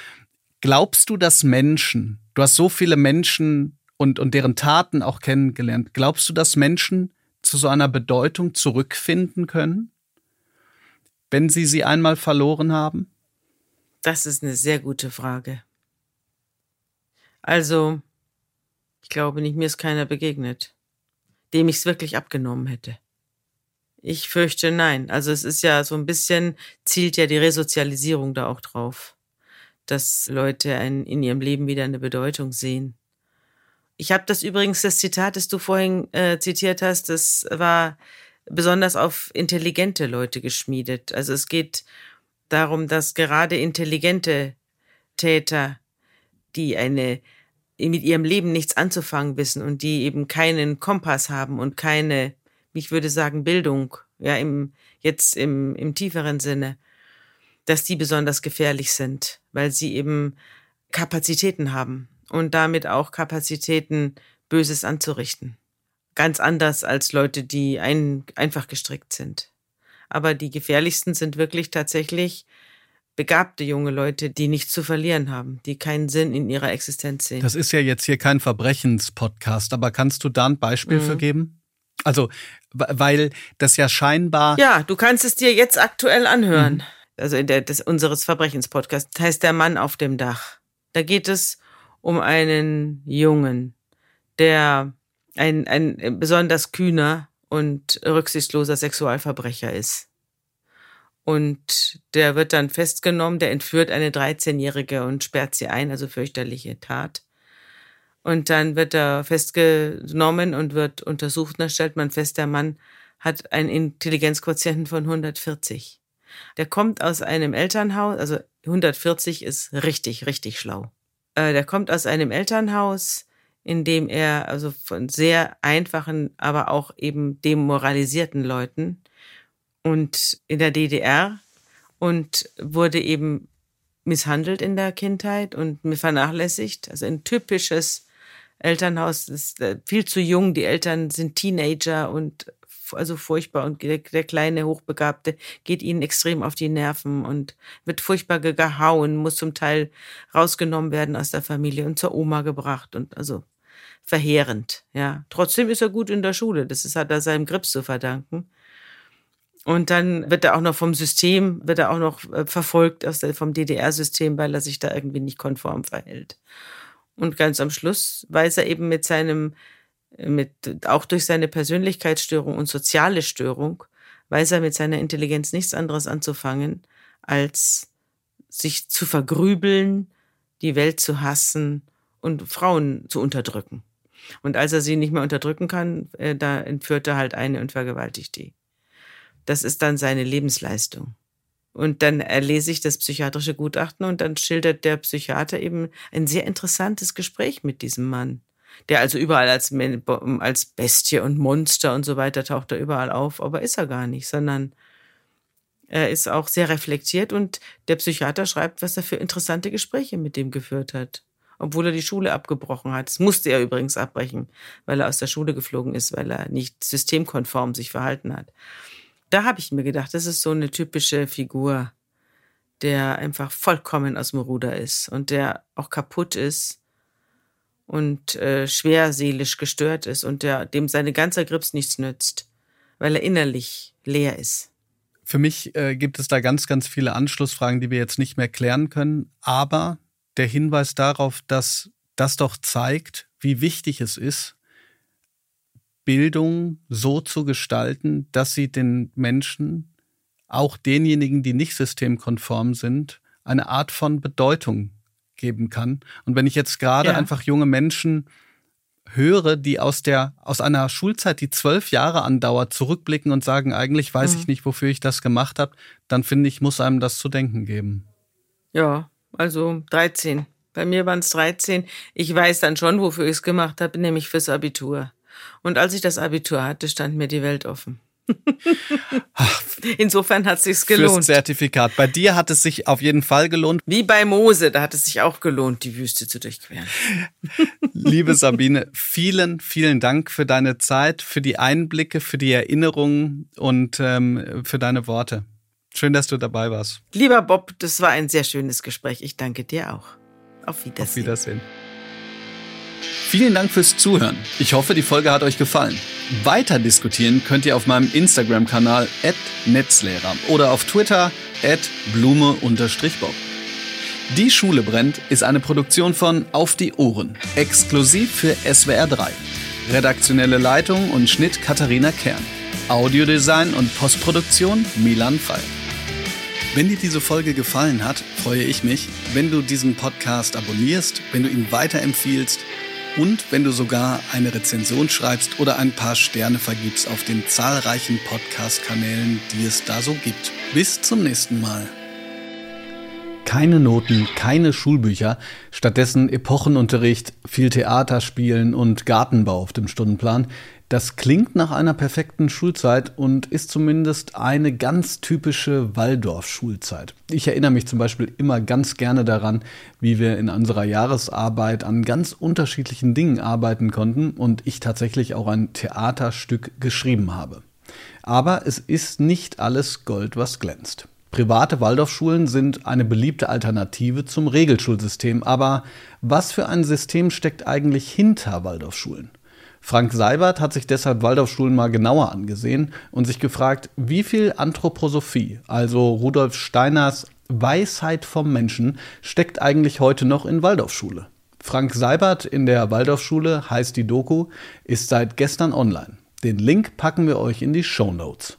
glaubst du, dass Menschen, du hast so viele Menschen und, und deren Taten auch kennengelernt, glaubst du, dass Menschen zu so einer Bedeutung zurückfinden können, wenn sie sie einmal verloren haben? Das ist eine sehr gute Frage. Also, ich glaube nicht, mir ist keiner begegnet dem ich es wirklich abgenommen hätte. Ich fürchte nein. Also es ist ja so ein bisschen, zielt ja die Resozialisierung da auch drauf. dass Leute ein, in ihrem Leben wieder eine Bedeutung sehen. Ich habe das übrigens, das Zitat, das du vorhin äh, zitiert hast, das war besonders auf intelligente Leute geschmiedet. Also es geht darum, dass gerade intelligente Täter, die eine mit ihrem Leben nichts anzufangen wissen und die eben keinen Kompass haben und keine, ich würde sagen, Bildung, ja, im, jetzt im, im tieferen Sinne, dass die besonders gefährlich sind, weil sie eben Kapazitäten haben und damit auch Kapazitäten, Böses anzurichten. Ganz anders als Leute, die ein, einfach gestrickt sind. Aber die gefährlichsten sind wirklich tatsächlich begabte junge Leute, die nichts zu verlieren haben, die keinen Sinn in ihrer Existenz sehen. Das ist ja jetzt hier kein Verbrechenspodcast, aber kannst du da ein Beispiel mhm. für geben? Also, weil das ja scheinbar. Ja, du kannst es dir jetzt aktuell anhören. Mhm. Also in der des, unseres Verbrechenspodcasts heißt der Mann auf dem Dach. Da geht es um einen Jungen, der ein, ein besonders kühner und rücksichtsloser Sexualverbrecher ist. Und der wird dann festgenommen, der entführt eine 13-Jährige und sperrt sie ein, also fürchterliche Tat. Und dann wird er festgenommen und wird untersucht. Und dann stellt man fest, der Mann hat einen Intelligenzquotienten von 140. Der kommt aus einem Elternhaus, also 140 ist richtig, richtig schlau. Äh, der kommt aus einem Elternhaus, in dem er also von sehr einfachen, aber auch eben demoralisierten Leuten und in der DDR und wurde eben misshandelt in der Kindheit und vernachlässigt. Also ein typisches Elternhaus ist äh, viel zu jung. Die Eltern sind Teenager und also furchtbar und der, kleine Hochbegabte geht ihnen extrem auf die Nerven und wird furchtbar gehauen, muss zum Teil rausgenommen werden aus der Familie und zur Oma gebracht und also verheerend, ja. Trotzdem ist er gut in der Schule. Das ist, hat er seinem Grips zu verdanken. Und dann wird er auch noch vom System, wird er auch noch äh, verfolgt aus der, vom DDR-System, weil er sich da irgendwie nicht konform verhält. Und ganz am Schluss weiß er eben mit seinem, mit, auch durch seine Persönlichkeitsstörung und soziale Störung, weiß er mit seiner Intelligenz nichts anderes anzufangen, als sich zu vergrübeln, die Welt zu hassen und Frauen zu unterdrücken. Und als er sie nicht mehr unterdrücken kann, äh, da entführt er halt eine und vergewaltigt die. Das ist dann seine Lebensleistung. Und dann erlese ich das psychiatrische Gutachten und dann schildert der Psychiater eben ein sehr interessantes Gespräch mit diesem Mann. Der also überall als, als Bestie und Monster und so weiter taucht er überall auf, aber ist er gar nicht, sondern er ist auch sehr reflektiert und der Psychiater schreibt, was er für interessante Gespräche mit dem geführt hat. Obwohl er die Schule abgebrochen hat. Das musste er übrigens abbrechen, weil er aus der Schule geflogen ist, weil er nicht systemkonform sich verhalten hat da habe ich mir gedacht, das ist so eine typische Figur, der einfach vollkommen aus dem Ruder ist und der auch kaputt ist und äh, schwer seelisch gestört ist und der, dem seine ganze Grips nichts nützt, weil er innerlich leer ist. Für mich äh, gibt es da ganz, ganz viele Anschlussfragen, die wir jetzt nicht mehr klären können. Aber der Hinweis darauf, dass das doch zeigt, wie wichtig es ist, Bildung so zu gestalten, dass sie den Menschen, auch denjenigen, die nicht systemkonform sind, eine Art von Bedeutung geben kann. Und wenn ich jetzt gerade ja. einfach junge Menschen höre, die aus der, aus einer Schulzeit, die zwölf Jahre andauert, zurückblicken und sagen, eigentlich weiß mhm. ich nicht, wofür ich das gemacht habe, dann finde ich, muss einem das zu denken geben. Ja, also 13. Bei mir waren es 13. Ich weiß dann schon, wofür ich es gemacht habe, nämlich fürs Abitur. Und als ich das Abitur hatte, stand mir die Welt offen. Insofern hat es sich gelohnt. Fürs Zertifikat. Bei dir hat es sich auf jeden Fall gelohnt. Wie bei Mose, da hat es sich auch gelohnt, die Wüste zu durchqueren. Liebe Sabine, vielen, vielen Dank für deine Zeit, für die Einblicke, für die Erinnerungen und ähm, für deine Worte. Schön, dass du dabei warst. Lieber Bob, das war ein sehr schönes Gespräch. Ich danke dir auch. Auf Wiedersehen. Auf Wiedersehen. Vielen Dank fürs Zuhören. Ich hoffe, die Folge hat euch gefallen. Weiter diskutieren könnt ihr auf meinem Instagram-Kanal @netzlehrer oder auf Twitter blume-bob. Die Schule brennt ist eine Produktion von Auf die Ohren, exklusiv für SWR 3. Redaktionelle Leitung und Schnitt Katharina Kern. Audiodesign und Postproduktion Milan Frei. Wenn dir diese Folge gefallen hat, freue ich mich, wenn du diesen Podcast abonnierst, wenn du ihn weiterempfiehlst und wenn du sogar eine Rezension schreibst oder ein paar Sterne vergibst auf den zahlreichen Podcast-Kanälen, die es da so gibt. Bis zum nächsten Mal. Keine Noten, keine Schulbücher, stattdessen Epochenunterricht, viel Theaterspielen und Gartenbau auf dem Stundenplan. Das klingt nach einer perfekten Schulzeit und ist zumindest eine ganz typische Waldorf-Schulzeit. Ich erinnere mich zum Beispiel immer ganz gerne daran, wie wir in unserer Jahresarbeit an ganz unterschiedlichen Dingen arbeiten konnten und ich tatsächlich auch ein Theaterstück geschrieben habe. Aber es ist nicht alles Gold, was glänzt. Private Waldorfschulen sind eine beliebte Alternative zum Regelschulsystem. Aber was für ein System steckt eigentlich hinter Waldorfschulen? Frank Seibert hat sich deshalb Waldorfschulen mal genauer angesehen und sich gefragt, wie viel Anthroposophie, also Rudolf Steiners Weisheit vom Menschen, steckt eigentlich heute noch in Waldorfschule. Frank Seibert in der Waldorfschule heißt die Doku, ist seit gestern online. Den Link packen wir euch in die Show Notes.